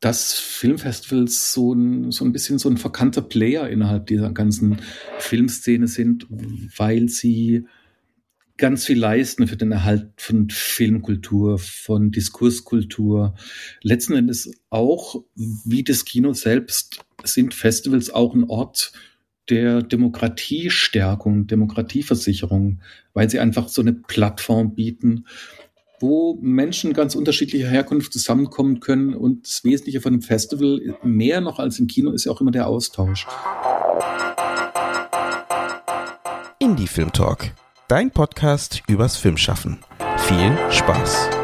dass Filmfestivals so ein, so ein bisschen so ein verkannter Player innerhalb dieser ganzen Filmszene sind, weil sie ganz viel leisten für den Erhalt von Filmkultur, von Diskurskultur. Letzten Endes auch, wie das Kino selbst, sind Festivals auch ein Ort der Demokratiestärkung, Demokratieversicherung, weil sie einfach so eine Plattform bieten, wo Menschen ganz unterschiedlicher Herkunft zusammenkommen können. Und das Wesentliche von einem Festival, mehr noch als im Kino, ist ja auch immer der Austausch. Indie Film Talk, dein Podcast übers Filmschaffen. Viel Spaß!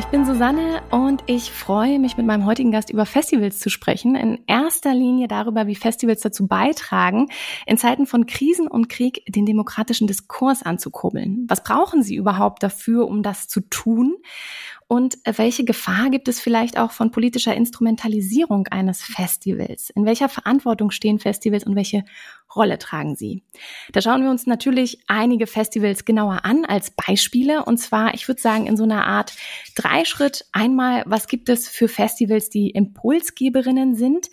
Ich bin Susanne und ich freue mich mit meinem heutigen Gast über Festivals zu sprechen. In erster Linie darüber, wie Festivals dazu beitragen, in Zeiten von Krisen und Krieg den demokratischen Diskurs anzukurbeln. Was brauchen sie überhaupt dafür, um das zu tun? Und welche Gefahr gibt es vielleicht auch von politischer Instrumentalisierung eines Festivals? In welcher Verantwortung stehen Festivals und welche Rolle tragen sie? Da schauen wir uns natürlich einige Festivals genauer an als Beispiele. Und zwar, ich würde sagen, in so einer Art Dreischritt. Einmal, was gibt es für Festivals, die Impulsgeberinnen sind?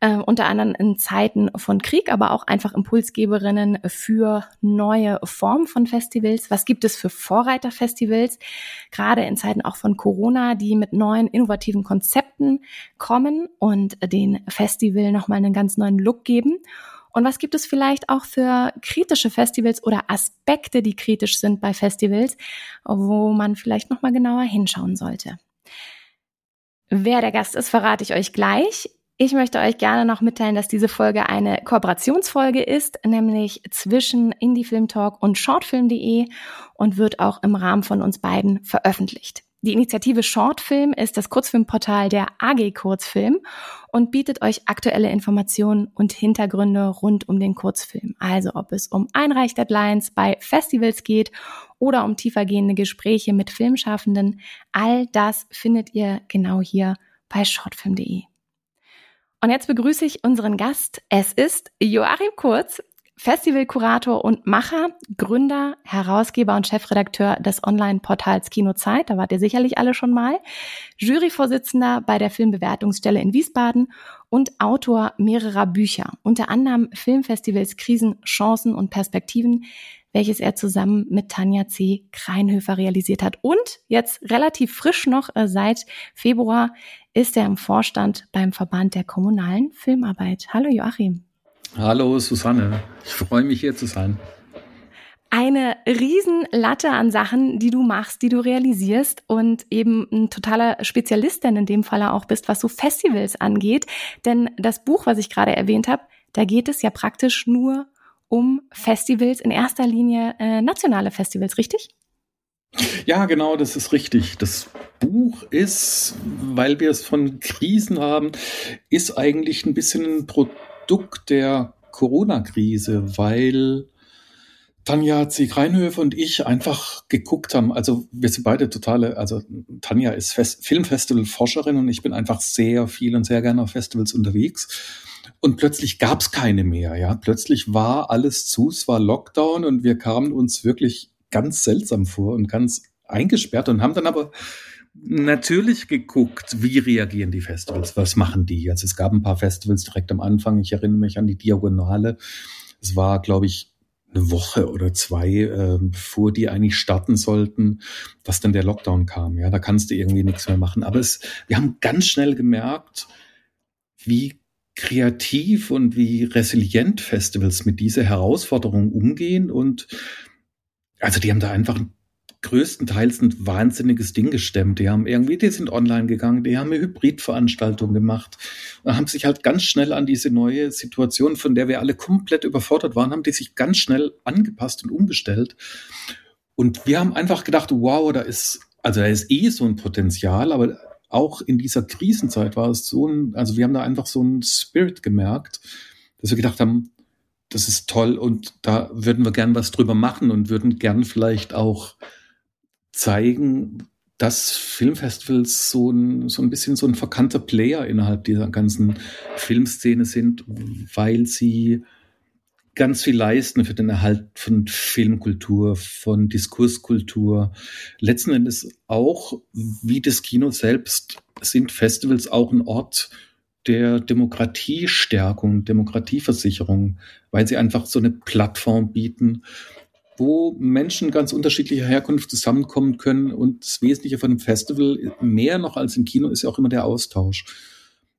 Äh, unter anderem in Zeiten von Krieg, aber auch einfach Impulsgeberinnen für neue Formen von Festivals. Was gibt es für Vorreiterfestivals, gerade in Zeiten auch von Corona, die mit neuen innovativen Konzepten kommen und den Festival nochmal einen ganz neuen Look geben? Und was gibt es vielleicht auch für kritische Festivals oder Aspekte, die kritisch sind bei Festivals, wo man vielleicht nochmal genauer hinschauen sollte? Wer der Gast ist, verrate ich euch gleich. Ich möchte euch gerne noch mitteilen, dass diese Folge eine Kooperationsfolge ist, nämlich zwischen Indie Film Talk und shortfilm.de und wird auch im Rahmen von uns beiden veröffentlicht. Die Initiative Shortfilm ist das Kurzfilmportal der AG Kurzfilm und bietet euch aktuelle Informationen und Hintergründe rund um den Kurzfilm. Also ob es um Einreichdeadlines bei Festivals geht oder um tiefergehende Gespräche mit Filmschaffenden, all das findet ihr genau hier bei shortfilm.de. Und jetzt begrüße ich unseren Gast. Es ist Joachim Kurz, Festivalkurator und Macher, Gründer, Herausgeber und Chefredakteur des Online-Portals Kinozeit. Da wart ihr sicherlich alle schon mal. Juryvorsitzender bei der Filmbewertungsstelle in Wiesbaden und Autor mehrerer Bücher, unter anderem Filmfestivals Krisen, Chancen und Perspektiven, welches er zusammen mit Tanja C. Kreinhöfer realisiert hat. Und jetzt relativ frisch noch äh, seit Februar ist er im Vorstand beim Verband der kommunalen Filmarbeit. Hallo Joachim. Hallo Susanne, ich freue mich hier zu sein. Eine Riesenlatte an Sachen, die du machst, die du realisierst und eben ein totaler Spezialist denn in dem Falle auch bist, was so Festivals angeht. Denn das Buch, was ich gerade erwähnt habe, da geht es ja praktisch nur um Festivals, in erster Linie äh, nationale Festivals, richtig? Ja, genau, das ist richtig. Das Buch ist, weil wir es von Krisen haben, ist eigentlich ein bisschen ein Produkt der Corona-Krise, weil Tanja C. Reinhöfe und ich einfach geguckt haben, also wir sind beide totale, also Tanja ist Fest Filmfestival-Forscherin und ich bin einfach sehr viel und sehr gerne auf Festivals unterwegs. Und plötzlich gab es keine mehr, ja. Plötzlich war alles zu, es war Lockdown und wir kamen uns wirklich ganz seltsam vor und ganz eingesperrt und haben dann aber natürlich geguckt, wie reagieren die Festivals, was machen die. Also es gab ein paar Festivals direkt am Anfang. Ich erinnere mich an die Diagonale. Es war, glaube ich, eine Woche oder zwei, äh, bevor die eigentlich starten sollten, dass dann der Lockdown kam. Ja, da kannst du irgendwie nichts mehr machen. Aber es, wir haben ganz schnell gemerkt, wie kreativ und wie resilient Festivals mit dieser Herausforderung umgehen und also die haben da einfach größtenteils ein wahnsinniges Ding gestemmt. Die haben irgendwie, die sind online gegangen, die haben eine Hybridveranstaltung gemacht und haben sich halt ganz schnell an diese neue Situation, von der wir alle komplett überfordert waren, haben die sich ganz schnell angepasst und umgestellt. Und wir haben einfach gedacht, wow, da ist, also da ist eh so ein Potenzial, aber auch in dieser Krisenzeit war es so ein, also wir haben da einfach so einen Spirit gemerkt, dass wir gedacht haben, das ist toll und da würden wir gern was drüber machen und würden gern vielleicht auch zeigen, dass Filmfestivals so ein, so ein bisschen so ein verkannter Player innerhalb dieser ganzen Filmszene sind, weil sie ganz viel leisten für den Erhalt von Filmkultur, von Diskurskultur. Letzten Endes auch, wie das Kino selbst, sind Festivals auch ein Ort der Demokratiestärkung, Demokratieversicherung, weil sie einfach so eine Plattform bieten, wo Menschen ganz unterschiedlicher Herkunft zusammenkommen können. Und das Wesentliche von einem Festival, mehr noch als im Kino, ist ja auch immer der Austausch.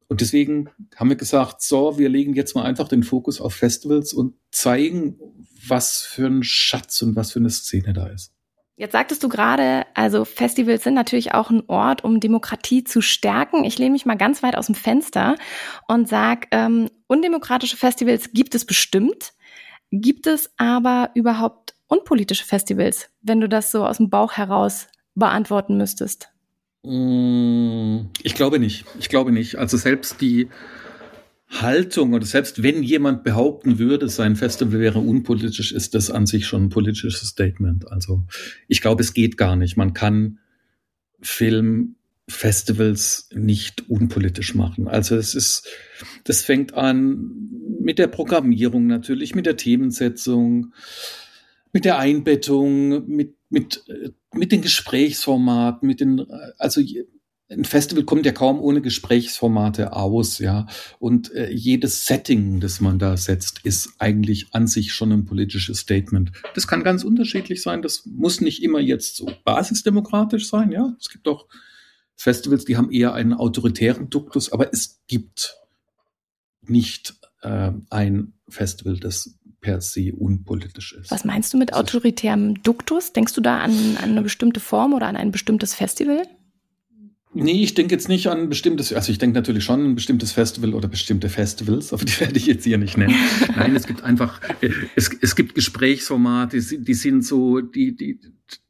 Und deswegen haben wir gesagt, so, wir legen jetzt mal einfach den Fokus auf Festivals und zeigen, was für ein Schatz und was für eine Szene da ist. Jetzt sagtest du gerade, also Festivals sind natürlich auch ein Ort, um Demokratie zu stärken. Ich lehne mich mal ganz weit aus dem Fenster und sag, ähm, undemokratische Festivals gibt es bestimmt. Gibt es aber überhaupt unpolitische Festivals, wenn du das so aus dem Bauch heraus beantworten müsstest? Mm, ich glaube nicht. Ich glaube nicht. Also selbst die Haltung oder selbst wenn jemand behaupten würde, sein Festival wäre unpolitisch, ist das an sich schon ein politisches Statement. Also ich glaube, es geht gar nicht. Man kann Filmfestivals nicht unpolitisch machen. Also es ist, das fängt an mit der Programmierung natürlich, mit der Themensetzung, mit der Einbettung, mit, mit, mit den Gesprächsformaten, mit den, also ein Festival kommt ja kaum ohne Gesprächsformate aus, ja. Und äh, jedes Setting, das man da setzt, ist eigentlich an sich schon ein politisches Statement. Das kann ganz unterschiedlich sein. Das muss nicht immer jetzt so basisdemokratisch sein, ja. Es gibt auch Festivals, die haben eher einen autoritären Duktus, aber es gibt nicht äh, ein Festival, das per se unpolitisch ist. Was meinst du mit autoritärem Duktus? Denkst du da an, an eine bestimmte Form oder an ein bestimmtes Festival? Nee, ich denke jetzt nicht an ein bestimmtes, also ich denke natürlich schon an ein bestimmtes Festival oder bestimmte Festivals, aber die werde ich jetzt hier nicht nennen. Nein, es gibt einfach, es, es gibt Gesprächsformate, die sind so, die, die,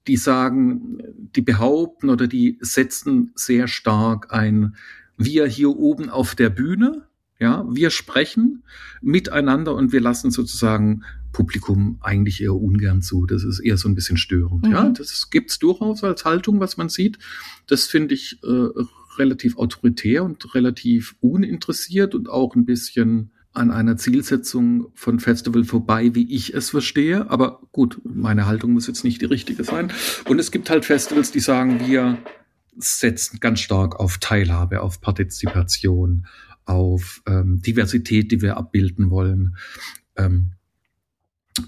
die sagen, die behaupten oder die setzen sehr stark ein, wir hier oben auf der Bühne, ja, wir sprechen miteinander und wir lassen sozusagen Publikum eigentlich eher ungern zu. Das ist eher so ein bisschen störend. Mhm. Ja, das gibt's durchaus als Haltung, was man sieht. Das finde ich äh, relativ autoritär und relativ uninteressiert und auch ein bisschen an einer Zielsetzung von Festival vorbei, wie ich es verstehe. Aber gut, meine Haltung muss jetzt nicht die richtige sein. Und es gibt halt Festivals, die sagen, wir setzen ganz stark auf Teilhabe, auf Partizipation, auf ähm, Diversität, die wir abbilden wollen. Ähm,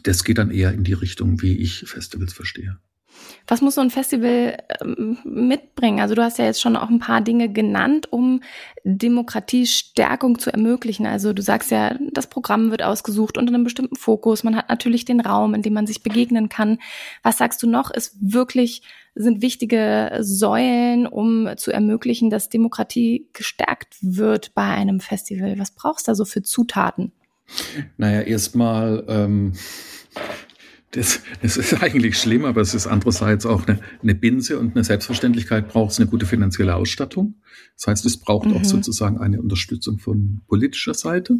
das geht dann eher in die Richtung, wie ich Festivals verstehe. Was muss so ein Festival ähm, mitbringen? Also du hast ja jetzt schon auch ein paar Dinge genannt, um Demokratiestärkung zu ermöglichen. Also du sagst ja, das Programm wird ausgesucht unter einem bestimmten Fokus. Man hat natürlich den Raum, in dem man sich begegnen kann. Was sagst du noch, ist wirklich, sind wichtige Säulen, um zu ermöglichen, dass Demokratie gestärkt wird bei einem Festival? Was brauchst du da so für Zutaten? Naja, erstmal, ähm, das, das ist eigentlich schlimm, aber es ist andererseits auch eine, eine Binse und eine Selbstverständlichkeit braucht es eine gute finanzielle Ausstattung. Das heißt, es braucht mhm. auch sozusagen eine Unterstützung von politischer Seite.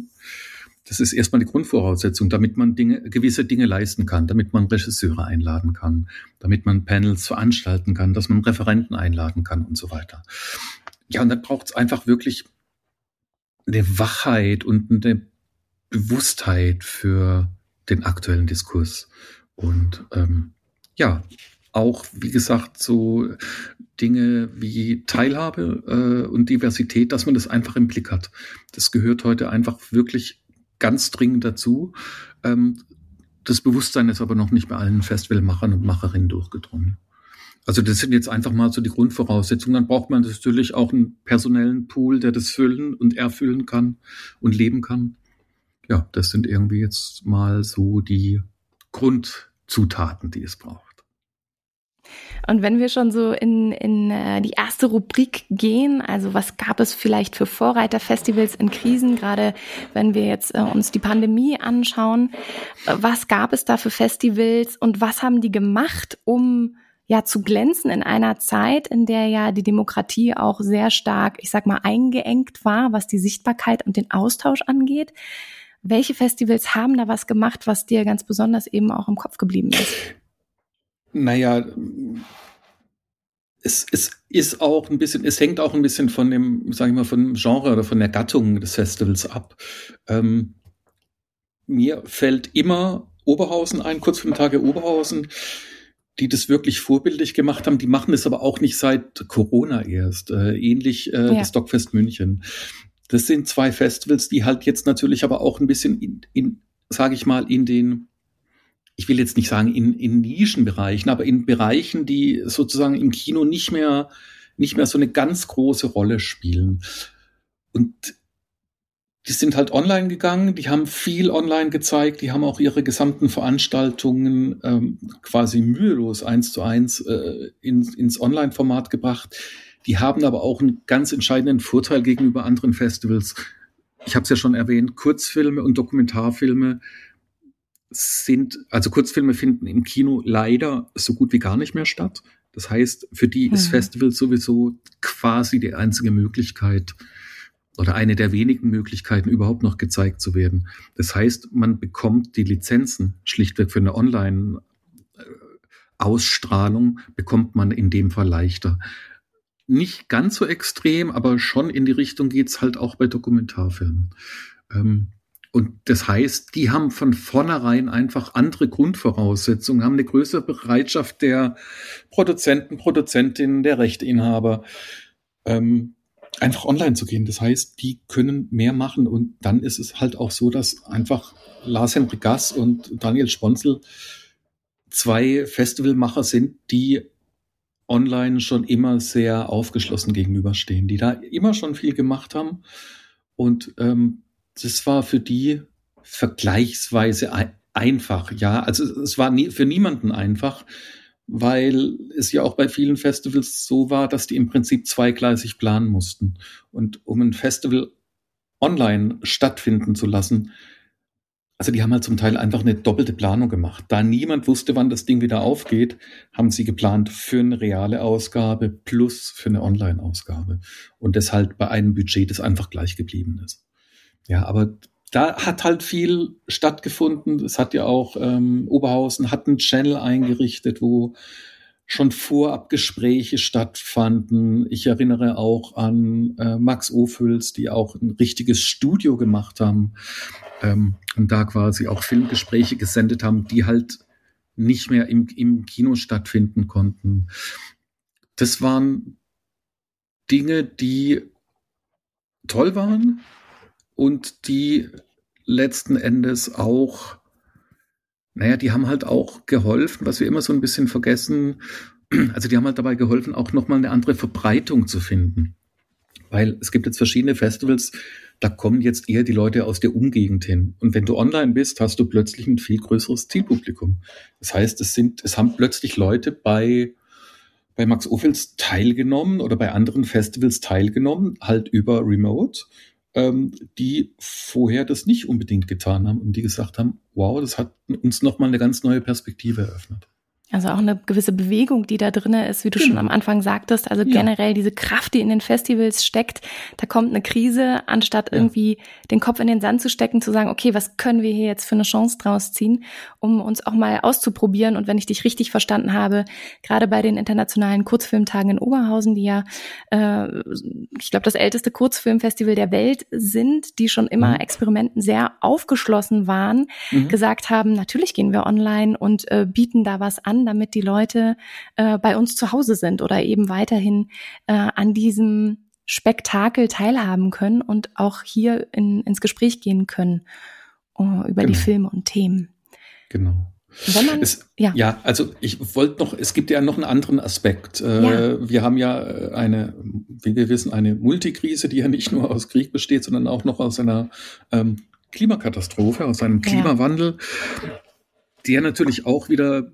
Das ist erstmal die Grundvoraussetzung, damit man Dinge, gewisse Dinge leisten kann, damit man Regisseure einladen kann, damit man Panels veranstalten kann, dass man Referenten einladen kann und so weiter. Ja, und dann braucht es einfach wirklich eine Wachheit und eine Bewusstheit für den aktuellen Diskurs. Und ähm, ja, auch, wie gesagt, so Dinge wie Teilhabe äh, und Diversität, dass man das einfach im Blick hat. Das gehört heute einfach wirklich ganz dringend dazu. Ähm, das Bewusstsein ist aber noch nicht bei allen Festivalmachern und Macherinnen durchgedrungen. Also das sind jetzt einfach mal so die Grundvoraussetzungen. Dann braucht man natürlich auch einen personellen Pool, der das füllen und erfüllen kann und leben kann. Ja, das sind irgendwie jetzt mal so die Grundzutaten, die es braucht. Und wenn wir schon so in, in äh, die erste Rubrik gehen, also was gab es vielleicht für Vorreiterfestivals in Krisen, gerade wenn wir jetzt äh, uns die Pandemie anschauen, äh, was gab es da für Festivals und was haben die gemacht, um ja zu glänzen in einer Zeit, in der ja die Demokratie auch sehr stark, ich sag mal, eingeengt war, was die Sichtbarkeit und den Austausch angeht. Welche Festivals haben da was gemacht, was dir ganz besonders eben auch im Kopf geblieben ist? Naja, es, es ist auch ein bisschen, es hängt auch ein bisschen von dem, sage ich mal, von dem Genre oder von der Gattung des Festivals ab. Ähm, mir fällt immer Oberhausen ein, kurz vor dem Tage Oberhausen, die das wirklich vorbildlich gemacht haben. Die machen es aber auch nicht seit Corona erst. Äh, ähnlich äh, ja. das Stockfest München. Das sind zwei Festivals, die halt jetzt natürlich aber auch ein bisschen in, in sage ich mal, in den ich will jetzt nicht sagen in, in Nischenbereichen, aber in Bereichen, die sozusagen im Kino nicht mehr, nicht mehr so eine ganz große Rolle spielen. Und die sind halt online gegangen, die haben viel online gezeigt, die haben auch ihre gesamten Veranstaltungen ähm, quasi mühelos eins zu eins äh, in, ins Online-Format gebracht. Die haben aber auch einen ganz entscheidenden Vorteil gegenüber anderen Festivals. Ich habe es ja schon erwähnt, Kurzfilme und Dokumentarfilme sind, also Kurzfilme finden im Kino leider so gut wie gar nicht mehr statt. Das heißt, für die ist mhm. Festival sowieso quasi die einzige Möglichkeit oder eine der wenigen Möglichkeiten, überhaupt noch gezeigt zu werden. Das heißt, man bekommt die Lizenzen schlichtweg für eine Online-Ausstrahlung, bekommt man in dem Fall leichter. Nicht ganz so extrem, aber schon in die Richtung geht's halt auch bei Dokumentarfilmen. Ähm, und das heißt, die haben von vornherein einfach andere Grundvoraussetzungen, haben eine größere Bereitschaft der Produzenten, Produzentinnen, der Rechteinhaber, ähm, einfach online zu gehen. Das heißt, die können mehr machen und dann ist es halt auch so, dass einfach Lars Henrik Gass und Daniel Sponzel zwei Festivalmacher sind, die online schon immer sehr aufgeschlossen gegenüberstehen, die da immer schon viel gemacht haben und ähm, das war für die vergleichsweise ein, einfach. Ja, also es war nie, für niemanden einfach, weil es ja auch bei vielen Festivals so war, dass die im Prinzip zweigleisig planen mussten. Und um ein Festival online stattfinden zu lassen, also die haben halt zum Teil einfach eine doppelte Planung gemacht. Da niemand wusste, wann das Ding wieder aufgeht, haben sie geplant für eine reale Ausgabe plus für eine Online-Ausgabe. Und deshalb bei einem Budget, das einfach gleich geblieben ist. Ja, aber da hat halt viel stattgefunden. Es hat ja auch ähm, Oberhausen hat einen Channel eingerichtet, wo schon Vorabgespräche stattfanden. Ich erinnere auch an äh, Max Ophüls, die auch ein richtiges Studio gemacht haben ähm, und da quasi auch Filmgespräche gesendet haben, die halt nicht mehr im, im Kino stattfinden konnten. Das waren Dinge, die toll waren, und die letzten Endes auch, naja, die haben halt auch geholfen, was wir immer so ein bisschen vergessen, also die haben halt dabei geholfen, auch nochmal eine andere Verbreitung zu finden. Weil es gibt jetzt verschiedene Festivals, da kommen jetzt eher die Leute aus der Umgegend hin. Und wenn du online bist, hast du plötzlich ein viel größeres Zielpublikum. Das heißt, es sind, es haben plötzlich Leute bei, bei Max Ophels teilgenommen oder bei anderen Festivals teilgenommen, halt über Remote ähm, die vorher das nicht unbedingt getan haben und die gesagt haben, wow, das hat uns nochmal eine ganz neue Perspektive eröffnet. Also auch eine gewisse Bewegung, die da drin ist, wie du genau. schon am Anfang sagtest. Also ja. generell diese Kraft, die in den Festivals steckt. Da kommt eine Krise, anstatt ja. irgendwie den Kopf in den Sand zu stecken, zu sagen, okay, was können wir hier jetzt für eine Chance draus ziehen, um uns auch mal auszuprobieren. Und wenn ich dich richtig verstanden habe, gerade bei den internationalen Kurzfilmtagen in Oberhausen, die ja, äh, ich glaube, das älteste Kurzfilmfestival der Welt sind, die schon immer mhm. Experimenten sehr aufgeschlossen waren, mhm. gesagt haben, natürlich gehen wir online und äh, bieten da was an damit die Leute äh, bei uns zu Hause sind oder eben weiterhin äh, an diesem Spektakel teilhaben können und auch hier in, ins Gespräch gehen können uh, über genau. die Filme und Themen. Genau. Man, es, ja. ja, also ich wollte noch, es gibt ja noch einen anderen Aspekt. Äh, ja. Wir haben ja eine, wie wir wissen, eine Multikrise, die ja nicht nur aus Krieg besteht, sondern auch noch aus einer ähm, Klimakatastrophe, aus einem Klimawandel, ja. der natürlich auch wieder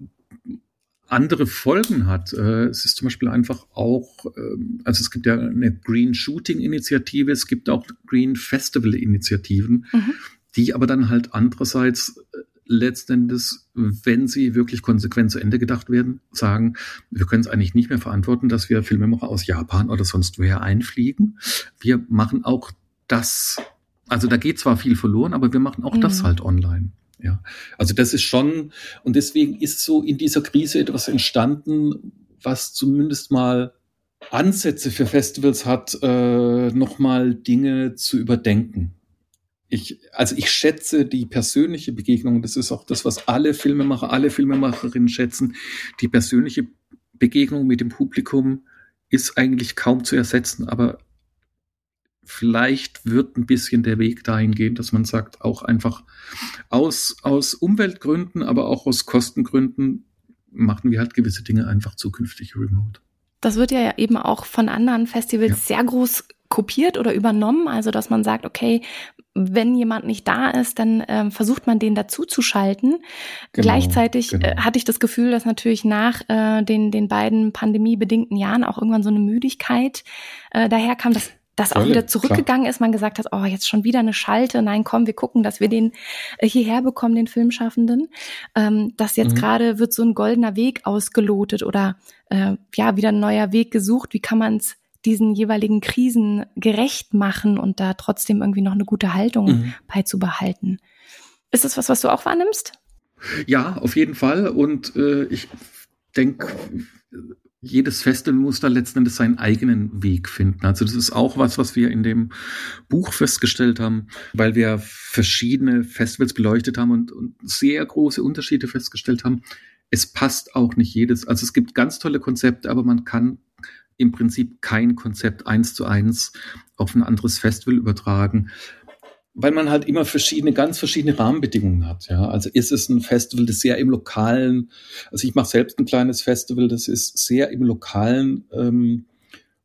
andere Folgen hat. Äh, es ist zum Beispiel einfach auch, ähm, also es gibt ja eine Green Shooting Initiative, es gibt auch Green Festival Initiativen, mhm. die aber dann halt andererseits äh, letztendlich, wenn sie wirklich konsequent zu Ende gedacht werden, sagen, wir können es eigentlich nicht mehr verantworten, dass wir Filmemacher aus Japan oder sonst woher einfliegen. Wir machen auch das, also da geht zwar viel verloren, aber wir machen auch mhm. das halt online. Ja, also das ist schon, und deswegen ist so in dieser Krise etwas entstanden, was zumindest mal Ansätze für Festivals hat, äh, nochmal Dinge zu überdenken. Ich, also ich schätze die persönliche Begegnung, das ist auch das, was alle Filmemacher, alle Filmemacherinnen schätzen, die persönliche Begegnung mit dem Publikum ist eigentlich kaum zu ersetzen, aber vielleicht wird ein bisschen der Weg dahin gehen, dass man sagt, auch einfach aus, aus Umweltgründen, aber auch aus Kostengründen machen wir halt gewisse Dinge einfach zukünftig remote. Das wird ja eben auch von anderen Festivals ja. sehr groß kopiert oder übernommen. Also, dass man sagt, okay, wenn jemand nicht da ist, dann äh, versucht man den dazu zu schalten. Genau, Gleichzeitig genau. Äh, hatte ich das Gefühl, dass natürlich nach äh, den, den beiden pandemiebedingten Jahren auch irgendwann so eine Müdigkeit äh, daher kam, dass das auch wieder zurückgegangen klar. ist, man gesagt hat, oh, jetzt schon wieder eine Schalte, nein, komm, wir gucken, dass wir den äh, hierher bekommen, den Filmschaffenden. Ähm, dass jetzt mhm. gerade wird so ein goldener Weg ausgelotet oder äh, ja, wieder ein neuer Weg gesucht, wie kann man es diesen jeweiligen Krisen gerecht machen und da trotzdem irgendwie noch eine gute Haltung mhm. beizubehalten. Ist das was, was du auch wahrnimmst? Ja, auf jeden Fall. Und äh, ich denke, jedes Festival muss da letzten Endes seinen eigenen Weg finden. Also das ist auch was, was wir in dem Buch festgestellt haben, weil wir verschiedene Festivals beleuchtet haben und, und sehr große Unterschiede festgestellt haben. Es passt auch nicht jedes. Also es gibt ganz tolle Konzepte, aber man kann im Prinzip kein Konzept eins zu eins auf ein anderes Festival übertragen weil man halt immer verschiedene, ganz verschiedene Rahmenbedingungen hat. Ja, also ist es ein Festival, das sehr im Lokalen, also ich mache selbst ein kleines Festival, das ist sehr im Lokalen ähm,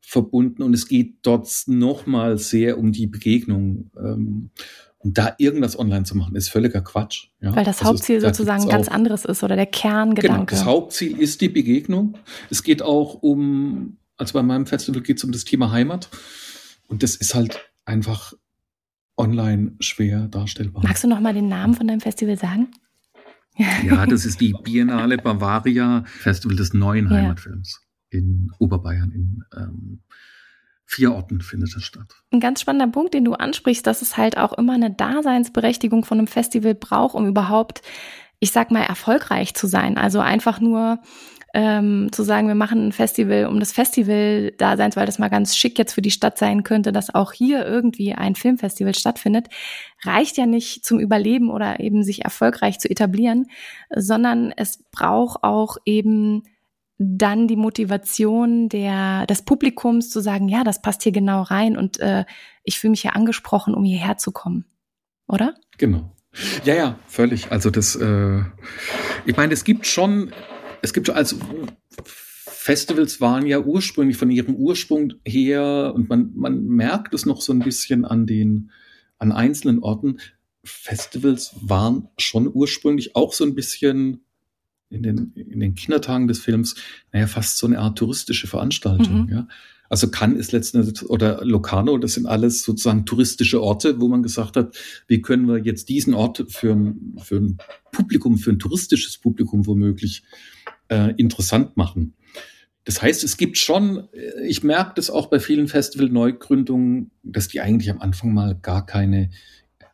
verbunden und es geht dort nochmal sehr um die Begegnung. Ähm, und da irgendwas online zu machen, ist völliger Quatsch. Ja? Weil das also Hauptziel da sozusagen ganz anderes ist oder der Kerngedanke. Genau, das Hauptziel ist die Begegnung. Es geht auch um, also bei meinem Festival geht es um das Thema Heimat. Und das ist halt einfach online schwer darstellbar. Magst du noch mal den Namen von deinem Festival sagen? Ja, das ist die Biennale Bavaria Festival des neuen ja. Heimatfilms in Oberbayern in ähm, vier Orten findet das statt. Ein ganz spannender Punkt, den du ansprichst, dass es halt auch immer eine Daseinsberechtigung von einem Festival braucht, um überhaupt, ich sag mal, erfolgreich zu sein. Also einfach nur ähm, zu sagen, wir machen ein Festival um das Festival Daseins, weil das mal ganz schick jetzt für die Stadt sein könnte, dass auch hier irgendwie ein Filmfestival stattfindet, reicht ja nicht zum Überleben oder eben sich erfolgreich zu etablieren, sondern es braucht auch eben dann die Motivation der, des Publikums zu sagen, ja, das passt hier genau rein und äh, ich fühle mich ja angesprochen, um hierher zu kommen. Oder? Genau. Ja, ja, völlig. Also das, äh, ich meine, es gibt schon es gibt also Festivals waren ja ursprünglich von ihrem Ursprung her und man, man merkt es noch so ein bisschen an den, an einzelnen Orten. Festivals waren schon ursprünglich auch so ein bisschen in den, in den Kindertagen des Films, naja, fast so eine Art touristische Veranstaltung, mhm. ja. Also Cannes ist letztendlich, oder Locarno, das sind alles sozusagen touristische Orte, wo man gesagt hat, wie können wir jetzt diesen Ort für ein, für ein Publikum, für ein touristisches Publikum womöglich äh, interessant machen. Das heißt, es gibt schon, äh, ich merke das auch bei vielen Festival-Neugründungen, dass die eigentlich am Anfang mal gar keine,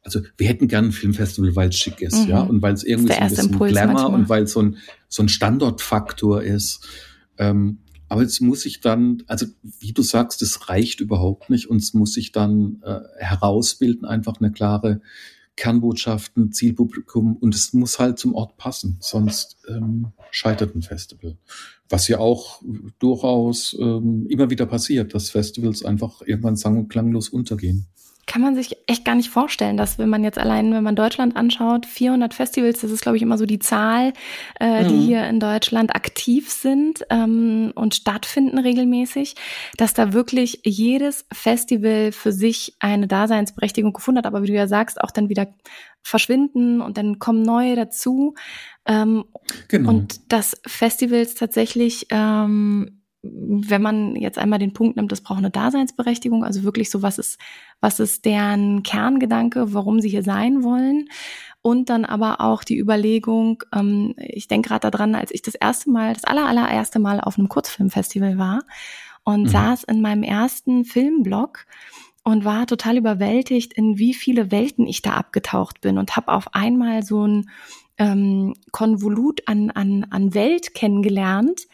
also wir hätten gern ein Filmfestival, weil es schick ist, mhm. ja, und weil es irgendwie so ein bisschen Impuls Glamour manchmal. und weil so ein, so ein Standortfaktor ist. Ähm, aber es muss sich dann, also wie du sagst, das reicht überhaupt nicht und es muss sich dann äh, herausbilden, einfach eine klare Kernbotschaften, Zielpublikum und es muss halt zum Ort passen, sonst ähm, scheitert ein Festival. Was ja auch durchaus ähm, immer wieder passiert, dass Festivals einfach irgendwann sang- und klanglos untergehen kann man sich echt gar nicht vorstellen, dass wenn man jetzt allein, wenn man Deutschland anschaut, 400 Festivals, das ist glaube ich immer so die Zahl, äh, mhm. die hier in Deutschland aktiv sind ähm, und stattfinden regelmäßig, dass da wirklich jedes Festival für sich eine Daseinsberechtigung gefunden hat, aber wie du ja sagst, auch dann wieder verschwinden und dann kommen neue dazu. Ähm, genau. Und dass Festivals tatsächlich ähm, wenn man jetzt einmal den Punkt nimmt, das braucht eine Daseinsberechtigung, also wirklich so, was ist, was ist deren Kerngedanke, warum sie hier sein wollen. Und dann aber auch die Überlegung, ähm, ich denke gerade daran, als ich das erste Mal, das aller, allererste Mal auf einem Kurzfilmfestival war und mhm. saß in meinem ersten Filmblog und war total überwältigt, in wie viele Welten ich da abgetaucht bin und habe auf einmal so ein ähm, Konvolut an, an, an Welt kennengelernt,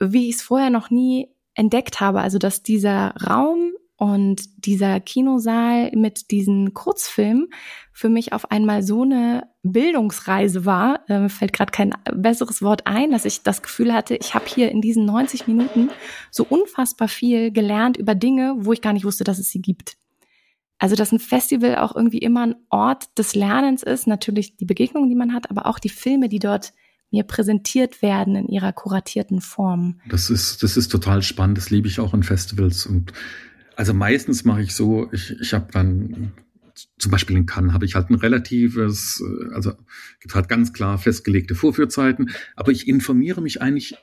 wie ich es vorher noch nie entdeckt habe. Also dass dieser Raum und dieser Kinosaal mit diesen Kurzfilmen für mich auf einmal so eine Bildungsreise war, äh, fällt gerade kein besseres Wort ein, dass ich das Gefühl hatte, ich habe hier in diesen 90 Minuten so unfassbar viel gelernt über Dinge, wo ich gar nicht wusste, dass es sie gibt. Also, dass ein Festival auch irgendwie immer ein Ort des Lernens ist, natürlich die Begegnungen, die man hat, aber auch die Filme, die dort mir präsentiert werden in ihrer kuratierten Form. Das ist, das ist total spannend. Das liebe ich auch in Festivals und also meistens mache ich so, ich, ich habe dann zum Beispiel in Cannes habe ich halt ein relatives, äh, also gibt halt ganz klar festgelegte Vorführzeiten, aber ich informiere mich eigentlich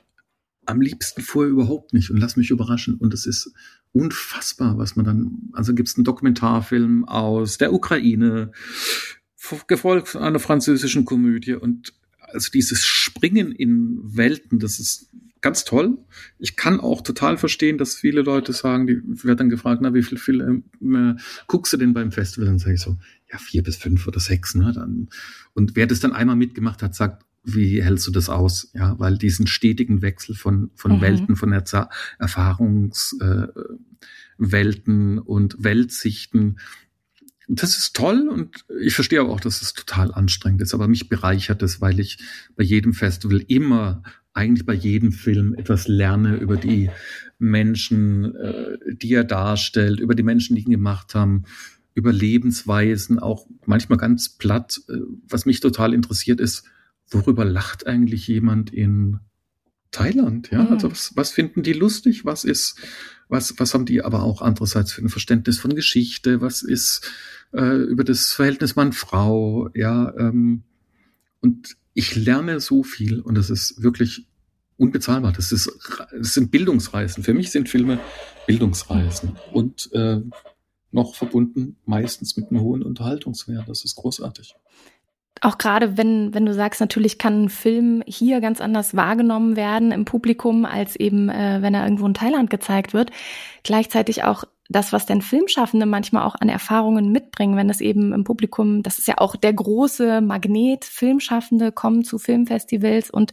am liebsten vorher überhaupt nicht und lass mich überraschen. Und es ist unfassbar, was man dann, also gibt es einen Dokumentarfilm aus der Ukraine, gefolgt von einer französischen Komödie und also dieses Springen in Welten, das ist ganz toll. Ich kann auch total verstehen, dass viele Leute sagen, die wird dann gefragt, na, wie viel Filme äh, guckst du denn beim Festival? Dann sage ich so, ja, vier bis fünf oder sechs, ne? Dann, und wer das dann einmal mitgemacht hat, sagt, wie hältst du das aus? Ja, weil diesen stetigen Wechsel von, von mhm. Welten, von Erza Erfahrungswelten äh, und Weltsichten, das ist toll und ich verstehe aber auch, dass es total anstrengend ist. Aber mich bereichert es, weil ich bei jedem Festival immer eigentlich bei jedem Film etwas lerne über die Menschen, äh, die er darstellt, über die Menschen, die ihn gemacht haben, über Lebensweisen, auch manchmal ganz platt. Äh, was mich total interessiert ist, worüber lacht eigentlich jemand in Thailand? Ja, mhm. also was, was finden die lustig? Was ist, was, was haben die aber auch andererseits für ein Verständnis von Geschichte? Was ist äh, über das Verhältnis Mann-Frau? Ja, ähm, und ich lerne so viel und das ist wirklich unbezahlbar. Das, ist, das sind Bildungsreisen. Für mich sind Filme Bildungsreisen und äh, noch verbunden meistens mit einem hohen Unterhaltungswert. Das ist großartig. Auch gerade wenn, wenn du sagst, natürlich kann ein Film hier ganz anders wahrgenommen werden im Publikum, als eben, äh, wenn er irgendwo in Thailand gezeigt wird. Gleichzeitig auch das, was denn Filmschaffende manchmal auch an Erfahrungen mitbringen, wenn es eben im Publikum, das ist ja auch der große Magnet, Filmschaffende kommen zu Filmfestivals und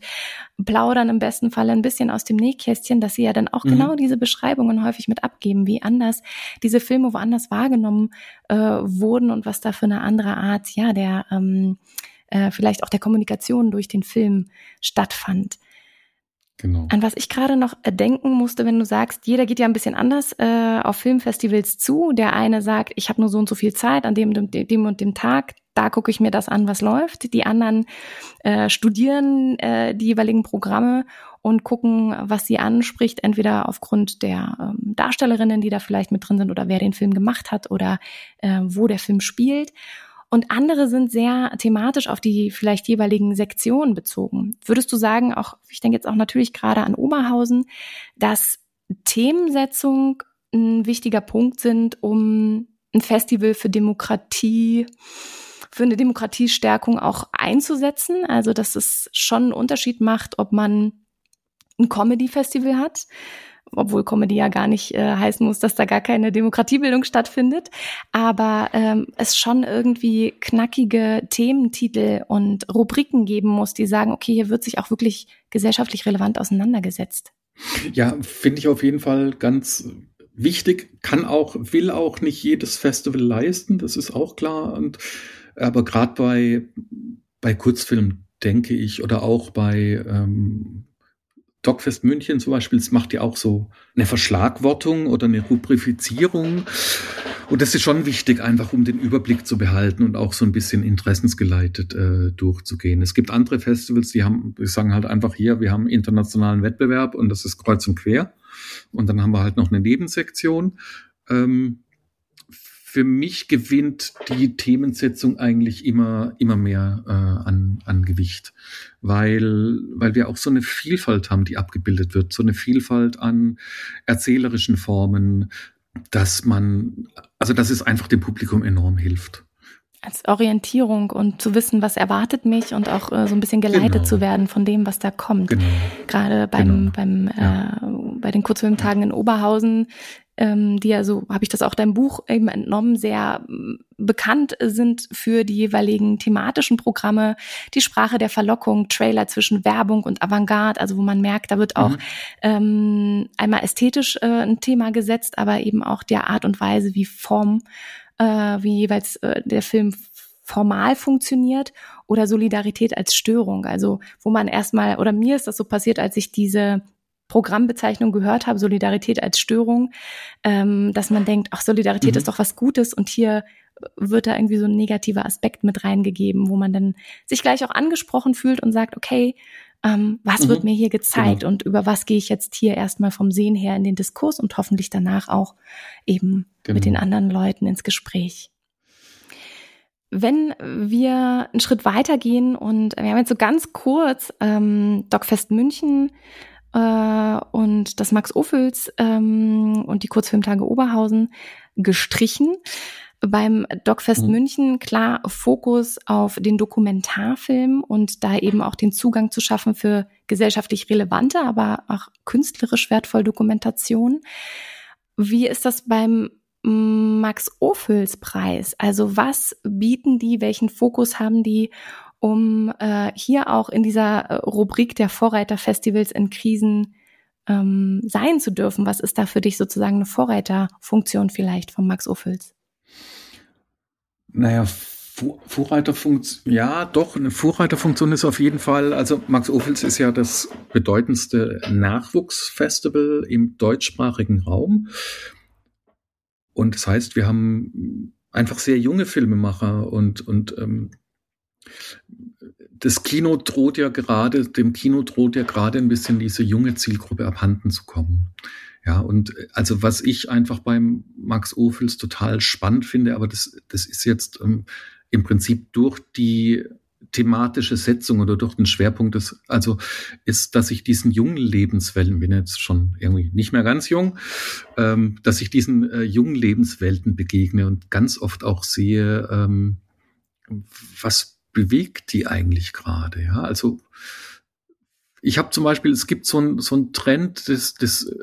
plaudern im besten Fall ein bisschen aus dem Nähkästchen, dass sie ja dann auch mhm. genau diese Beschreibungen häufig mit abgeben, wie anders diese Filme woanders wahrgenommen äh, wurden und was da für eine andere Art, ja, der ähm, äh, vielleicht auch der Kommunikation durch den Film stattfand. Genau. An was ich gerade noch denken musste, wenn du sagst, jeder geht ja ein bisschen anders äh, auf Filmfestivals zu. Der eine sagt, ich habe nur so und so viel Zeit an dem, dem, dem und dem Tag, da gucke ich mir das an, was läuft. Die anderen äh, studieren äh, die jeweiligen Programme und gucken, was sie anspricht, entweder aufgrund der ähm, Darstellerinnen, die da vielleicht mit drin sind oder wer den Film gemacht hat oder äh, wo der Film spielt und andere sind sehr thematisch auf die vielleicht jeweiligen Sektionen bezogen. Würdest du sagen, auch, ich denke jetzt auch natürlich gerade an Oberhausen, dass Themensetzung ein wichtiger Punkt sind, um ein Festival für Demokratie, für eine Demokratiestärkung auch einzusetzen? Also, dass es schon einen Unterschied macht, ob man ein Comedy-Festival hat, obwohl Comedy ja gar nicht äh, heißen muss, dass da gar keine Demokratiebildung stattfindet, aber ähm, es schon irgendwie knackige Thementitel und Rubriken geben muss, die sagen, okay, hier wird sich auch wirklich gesellschaftlich relevant auseinandergesetzt. Ja, finde ich auf jeden Fall ganz wichtig, kann auch, will auch nicht jedes Festival leisten, das ist auch klar. Und aber gerade bei, bei Kurzfilmen denke ich, oder auch bei ähm, Dogfest München zum Beispiel, das macht ja auch so eine Verschlagwortung oder eine Rubrifizierung. Und das ist schon wichtig, einfach um den Überblick zu behalten und auch so ein bisschen interessensgeleitet äh, durchzugehen. Es gibt andere Festivals, die haben, die sagen halt einfach hier, wir haben internationalen Wettbewerb und das ist kreuz und quer. Und dann haben wir halt noch eine Nebensektion. Ähm, für mich gewinnt die Themensetzung eigentlich immer, immer mehr äh, an, an Gewicht, weil, weil wir auch so eine Vielfalt haben, die abgebildet wird, so eine Vielfalt an erzählerischen Formen, dass man, also dass es einfach dem Publikum enorm hilft als Orientierung und zu wissen, was erwartet mich und auch äh, so ein bisschen geleitet genau. zu werden von dem, was da kommt. Genau. Gerade beim, genau. beim ja. äh, bei den Kurzfilmtagen in Oberhausen ähm, die ja so, habe ich das auch deinem Buch eben entnommen, sehr ähm, bekannt sind für die jeweiligen thematischen Programme, die Sprache der Verlockung, Trailer zwischen Werbung und Avantgarde, also wo man merkt, da wird auch mhm. ähm, einmal ästhetisch äh, ein Thema gesetzt, aber eben auch der Art und Weise, wie Form, äh, wie jeweils äh, der Film formal funktioniert oder Solidarität als Störung. Also wo man erstmal, oder mir ist das so passiert, als ich diese Programmbezeichnung gehört habe, Solidarität als Störung, ähm, dass man denkt, ach, Solidarität mhm. ist doch was Gutes und hier wird da irgendwie so ein negativer Aspekt mit reingegeben, wo man dann sich gleich auch angesprochen fühlt und sagt, okay, ähm, was mhm. wird mir hier gezeigt genau. und über was gehe ich jetzt hier erstmal vom Sehen her in den Diskurs und hoffentlich danach auch eben genau. mit den anderen Leuten ins Gespräch. Wenn wir einen Schritt weitergehen und wir haben jetzt so ganz kurz ähm, Dogfest München äh, und das Max Ophüls ähm, und die Kurzfilmtage Oberhausen gestrichen. Beim Dogfest mhm. München klar Fokus auf den Dokumentarfilm und da eben auch den Zugang zu schaffen für gesellschaftlich relevante, aber auch künstlerisch wertvoll Dokumentation. Wie ist das beim Max Ophüls Preis? Also was bieten die, welchen Fokus haben die um äh, hier auch in dieser äh, Rubrik der Vorreiterfestivals in Krisen ähm, sein zu dürfen. Was ist da für dich sozusagen eine Vorreiterfunktion vielleicht von Max Ophüls? Naja, Vorreiterfunktion, ja, doch, eine Vorreiterfunktion ist auf jeden Fall, also Max Ophüls ist ja das bedeutendste Nachwuchsfestival im deutschsprachigen Raum. Und das heißt, wir haben einfach sehr junge Filmemacher und, und ähm, das Kino droht ja gerade, dem Kino droht ja gerade ein bisschen diese junge Zielgruppe abhanden zu kommen. Ja, und also was ich einfach beim Max Ophüls total spannend finde, aber das, das ist jetzt ähm, im Prinzip durch die thematische Setzung oder durch den Schwerpunkt des, also ist, dass ich diesen jungen Lebenswelten, bin jetzt schon irgendwie nicht mehr ganz jung, ähm, dass ich diesen äh, jungen Lebenswelten begegne und ganz oft auch sehe, ähm, was bewegt die eigentlich gerade? Ja, also ich habe zum Beispiel, es gibt so ein so ein Trend des, des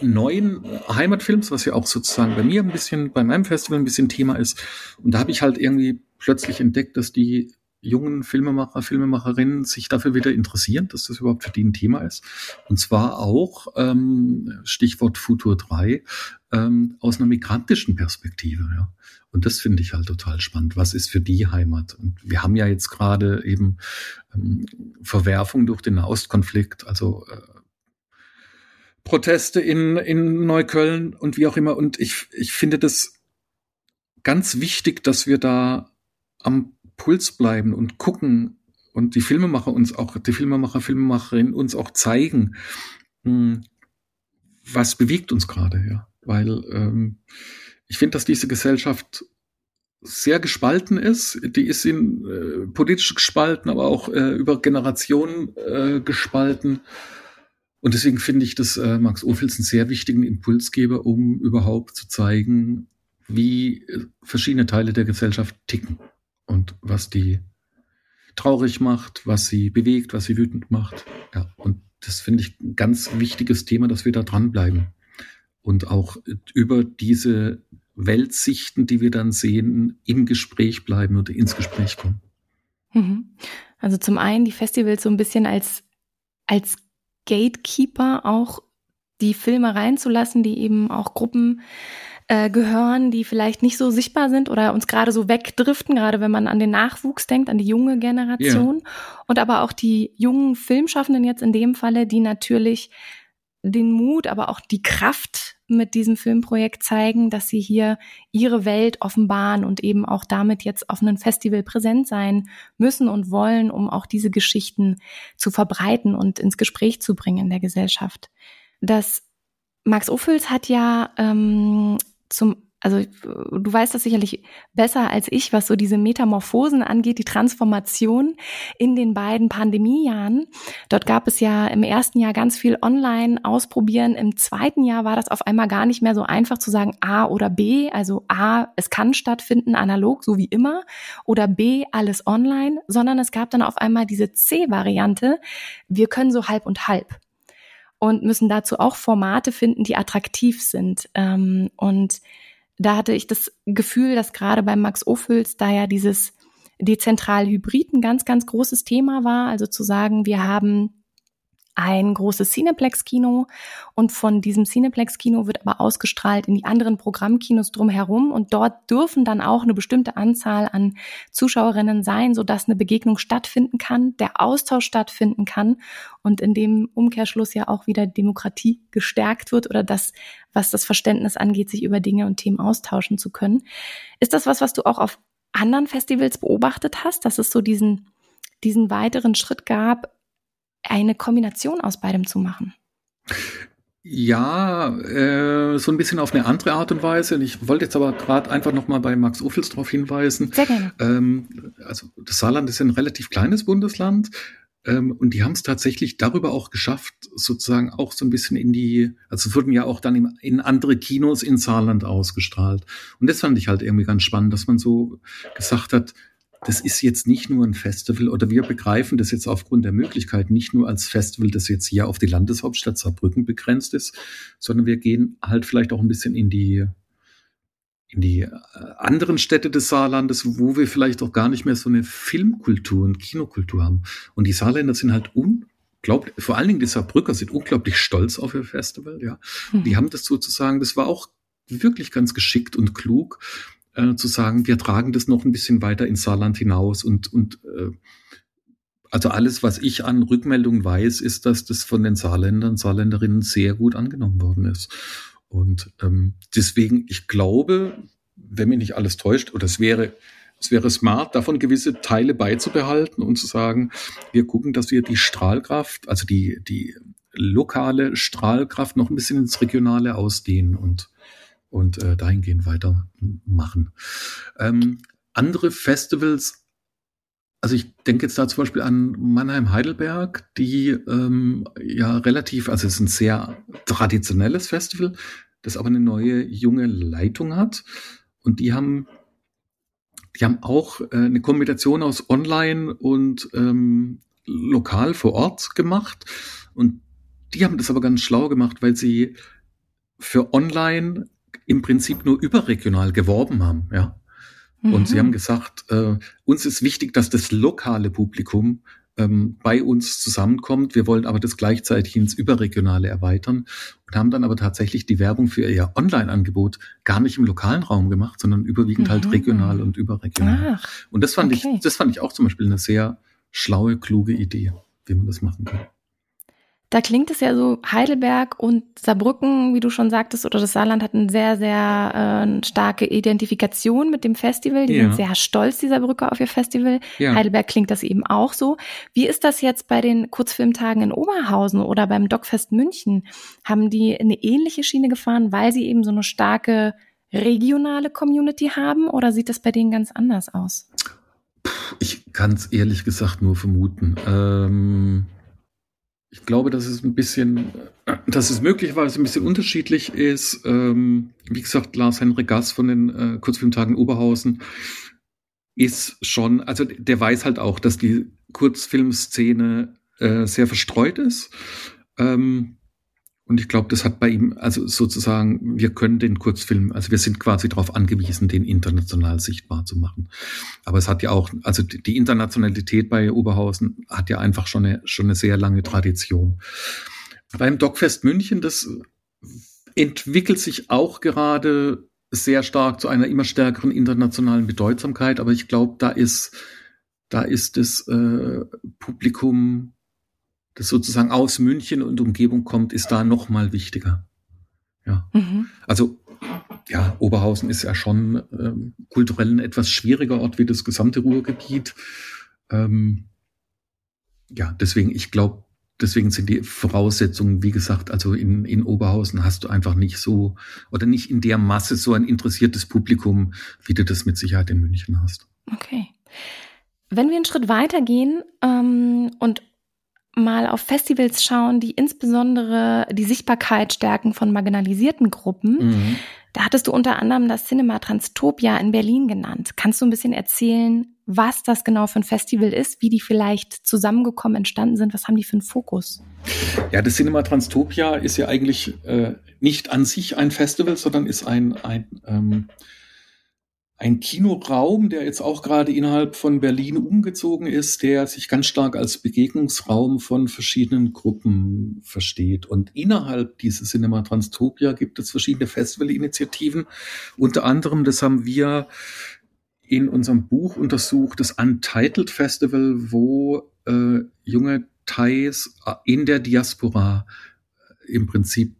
neuen Heimatfilms, was ja auch sozusagen bei mir ein bisschen, bei meinem Festival ein bisschen Thema ist. Und da habe ich halt irgendwie plötzlich entdeckt, dass die jungen Filmemacher, Filmemacherinnen sich dafür wieder interessieren, dass das überhaupt für die ein Thema ist. Und zwar auch, ähm, Stichwort Futur 3, ähm, aus einer migrantischen Perspektive. Ja. Und das finde ich halt total spannend. Was ist für die Heimat? Und wir haben ja jetzt gerade eben ähm, Verwerfung durch den Nahostkonflikt, also äh, Proteste in, in Neukölln und wie auch immer. Und ich, ich finde das ganz wichtig, dass wir da am Puls bleiben und gucken und die Filmemacher uns auch, die Filmemacher, Filmemacherinnen uns auch zeigen, hm, was bewegt uns gerade, ja. Weil ähm, ich finde, dass diese Gesellschaft sehr gespalten ist. Die ist in äh, politisch gespalten, aber auch äh, über Generationen äh, gespalten. Und deswegen finde ich, dass äh, Max Ophüls einen sehr wichtigen Impulsgeber, um überhaupt zu zeigen, wie äh, verschiedene Teile der Gesellschaft ticken und was die traurig macht, was sie bewegt, was sie wütend macht. Ja, und das finde ich ein ganz wichtiges Thema, dass wir da dranbleiben und auch über diese Weltsichten, die wir dann sehen, im Gespräch bleiben oder ins Gespräch kommen. Mhm. Also zum einen die Festivals so ein bisschen als, als Gatekeeper auch die Filme reinzulassen, die eben auch Gruppen äh, gehören, die vielleicht nicht so sichtbar sind oder uns gerade so wegdriften, gerade wenn man an den Nachwuchs denkt, an die junge Generation. Yeah. Und aber auch die jungen Filmschaffenden jetzt in dem Falle, die natürlich den Mut, aber auch die Kraft mit diesem Filmprojekt zeigen, dass sie hier ihre Welt offenbaren und eben auch damit jetzt auf einem Festival präsent sein müssen und wollen, um auch diese Geschichten zu verbreiten und ins Gespräch zu bringen in der Gesellschaft. Das Max Ophüls hat ja ähm, zum also du weißt das sicherlich besser als ich, was so diese Metamorphosen angeht, die Transformation in den beiden Pandemiejahren. Dort gab es ja im ersten Jahr ganz viel online ausprobieren. Im zweiten Jahr war das auf einmal gar nicht mehr so einfach zu sagen A oder B. Also A, es kann stattfinden analog, so wie immer, oder B, alles online, sondern es gab dann auf einmal diese C-Variante. Wir können so halb und halb. Und müssen dazu auch Formate finden, die attraktiv sind. Ähm, und da hatte ich das Gefühl, dass gerade bei Max Ophüls da ja dieses dezentral Hybrid ein ganz, ganz großes Thema war. Also zu sagen, wir haben ein großes Cineplex-Kino und von diesem Cineplex-Kino wird aber ausgestrahlt in die anderen Programmkinos drumherum und dort dürfen dann auch eine bestimmte Anzahl an Zuschauerinnen sein, sodass eine Begegnung stattfinden kann, der Austausch stattfinden kann und in dem Umkehrschluss ja auch wieder Demokratie gestärkt wird oder das, was das Verständnis angeht, sich über Dinge und Themen austauschen zu können. Ist das was, was du auch auf anderen Festivals beobachtet hast, dass es so diesen, diesen weiteren Schritt gab, eine Kombination aus beidem zu machen? Ja, äh, so ein bisschen auf eine andere Art und Weise. Ich wollte jetzt aber gerade einfach nochmal bei Max Ophüls darauf hinweisen. Sehr gerne. Ähm, also das Saarland ist ein relativ kleines Bundesland. Ähm, und die haben es tatsächlich darüber auch geschafft, sozusagen auch so ein bisschen in die, also wurden ja auch dann in, in andere Kinos in Saarland ausgestrahlt. Und das fand ich halt irgendwie ganz spannend, dass man so gesagt hat, das ist jetzt nicht nur ein Festival oder wir begreifen das jetzt aufgrund der Möglichkeit nicht nur als Festival, das jetzt hier auf die Landeshauptstadt Saarbrücken begrenzt ist, sondern wir gehen halt vielleicht auch ein bisschen in die in die äh, anderen Städte des Saarlandes, wo wir vielleicht auch gar nicht mehr so eine Filmkultur und Kinokultur haben. Und die Saarländer sind halt unglaublich, vor allen Dingen die Saarbrücker sind unglaublich stolz auf ihr Festival, ja. Mhm. Die haben das sozusagen, das war auch wirklich ganz geschickt und klug, äh, zu sagen, wir tragen das noch ein bisschen weiter ins Saarland hinaus und, und äh, also alles, was ich an Rückmeldungen weiß, ist, dass das von den Saarländern, Saarländerinnen sehr gut angenommen worden ist. Und ähm, deswegen, ich glaube, wenn mich nicht alles täuscht, oder es wäre, es wäre smart, davon gewisse Teile beizubehalten und zu sagen, wir gucken, dass wir die Strahlkraft, also die, die lokale Strahlkraft noch ein bisschen ins Regionale ausdehnen und und äh, dahingehend weitermachen. Ähm, andere Festivals, also ich denke jetzt da zum Beispiel an Mannheim-Heidelberg, die ähm, ja relativ, also es ist ein sehr traditionelles Festival, das aber eine neue junge Leitung hat. Und die haben, die haben auch äh, eine Kombination aus Online und ähm, lokal vor Ort gemacht. Und die haben das aber ganz schlau gemacht, weil sie für Online im Prinzip nur überregional geworben haben, ja. Mhm. Und sie haben gesagt, äh, uns ist wichtig, dass das lokale Publikum ähm, bei uns zusammenkommt. Wir wollen aber das gleichzeitig ins Überregionale erweitern und haben dann aber tatsächlich die Werbung für ihr Online-Angebot gar nicht im lokalen Raum gemacht, sondern überwiegend halt mhm. halt regional und überregional. Ach, und das fand okay. ich, das fand ich auch zum Beispiel eine sehr schlaue, kluge Idee, wie man das machen kann. Da klingt es ja so, Heidelberg und Saarbrücken, wie du schon sagtest, oder das Saarland hat eine sehr, sehr äh, starke Identifikation mit dem Festival. Die ja. sind sehr stolz, die Saarbrücker, auf ihr Festival. Ja. Heidelberg klingt das eben auch so. Wie ist das jetzt bei den Kurzfilmtagen in Oberhausen oder beim Dockfest München? Haben die eine ähnliche Schiene gefahren, weil sie eben so eine starke regionale Community haben oder sieht das bei denen ganz anders aus? Ich kann es ehrlich gesagt nur vermuten. Ähm ich glaube, dass es ein bisschen, dass es möglicherweise ein bisschen unterschiedlich ist. Ähm, wie gesagt, Lars-Henrik Gass von den äh, Kurzfilmtagen Oberhausen ist schon, also der weiß halt auch, dass die Kurzfilmszene äh, sehr verstreut ist. Ähm, und ich glaube, das hat bei ihm, also sozusagen, wir können den Kurzfilm, also wir sind quasi darauf angewiesen, den international sichtbar zu machen. Aber es hat ja auch, also die Internationalität bei Oberhausen hat ja einfach schon eine, schon eine sehr lange Tradition. Beim Dogfest München, das entwickelt sich auch gerade sehr stark zu einer immer stärkeren internationalen Bedeutsamkeit. Aber ich glaube, da ist, da ist das äh, Publikum das sozusagen aus München und Umgebung kommt, ist da noch mal wichtiger. Ja. Mhm. Also ja, Oberhausen ist ja schon ähm, kulturell ein etwas schwieriger Ort wie das gesamte Ruhrgebiet. Ähm, ja, deswegen, ich glaube, deswegen sind die Voraussetzungen, wie gesagt, also in, in Oberhausen hast du einfach nicht so oder nicht in der Masse so ein interessiertes Publikum, wie du das mit Sicherheit in München hast. Okay. Wenn wir einen Schritt weitergehen ähm, und mal auf Festivals schauen, die insbesondere die Sichtbarkeit stärken von marginalisierten Gruppen. Mhm. Da hattest du unter anderem das Cinema Transtopia in Berlin genannt. Kannst du ein bisschen erzählen, was das genau für ein Festival ist, wie die vielleicht zusammengekommen entstanden sind? Was haben die für einen Fokus? Ja, das Cinema Transtopia ist ja eigentlich äh, nicht an sich ein Festival, sondern ist ein, ein, ähm, ein Kinoraum, der jetzt auch gerade innerhalb von Berlin umgezogen ist, der sich ganz stark als Begegnungsraum von verschiedenen Gruppen versteht. Und innerhalb dieses Cinema Transtopia gibt es verschiedene Festivalinitiativen. Unter anderem, das haben wir in unserem Buch untersucht, das Untitled Festival, wo äh, junge Thais in der Diaspora im Prinzip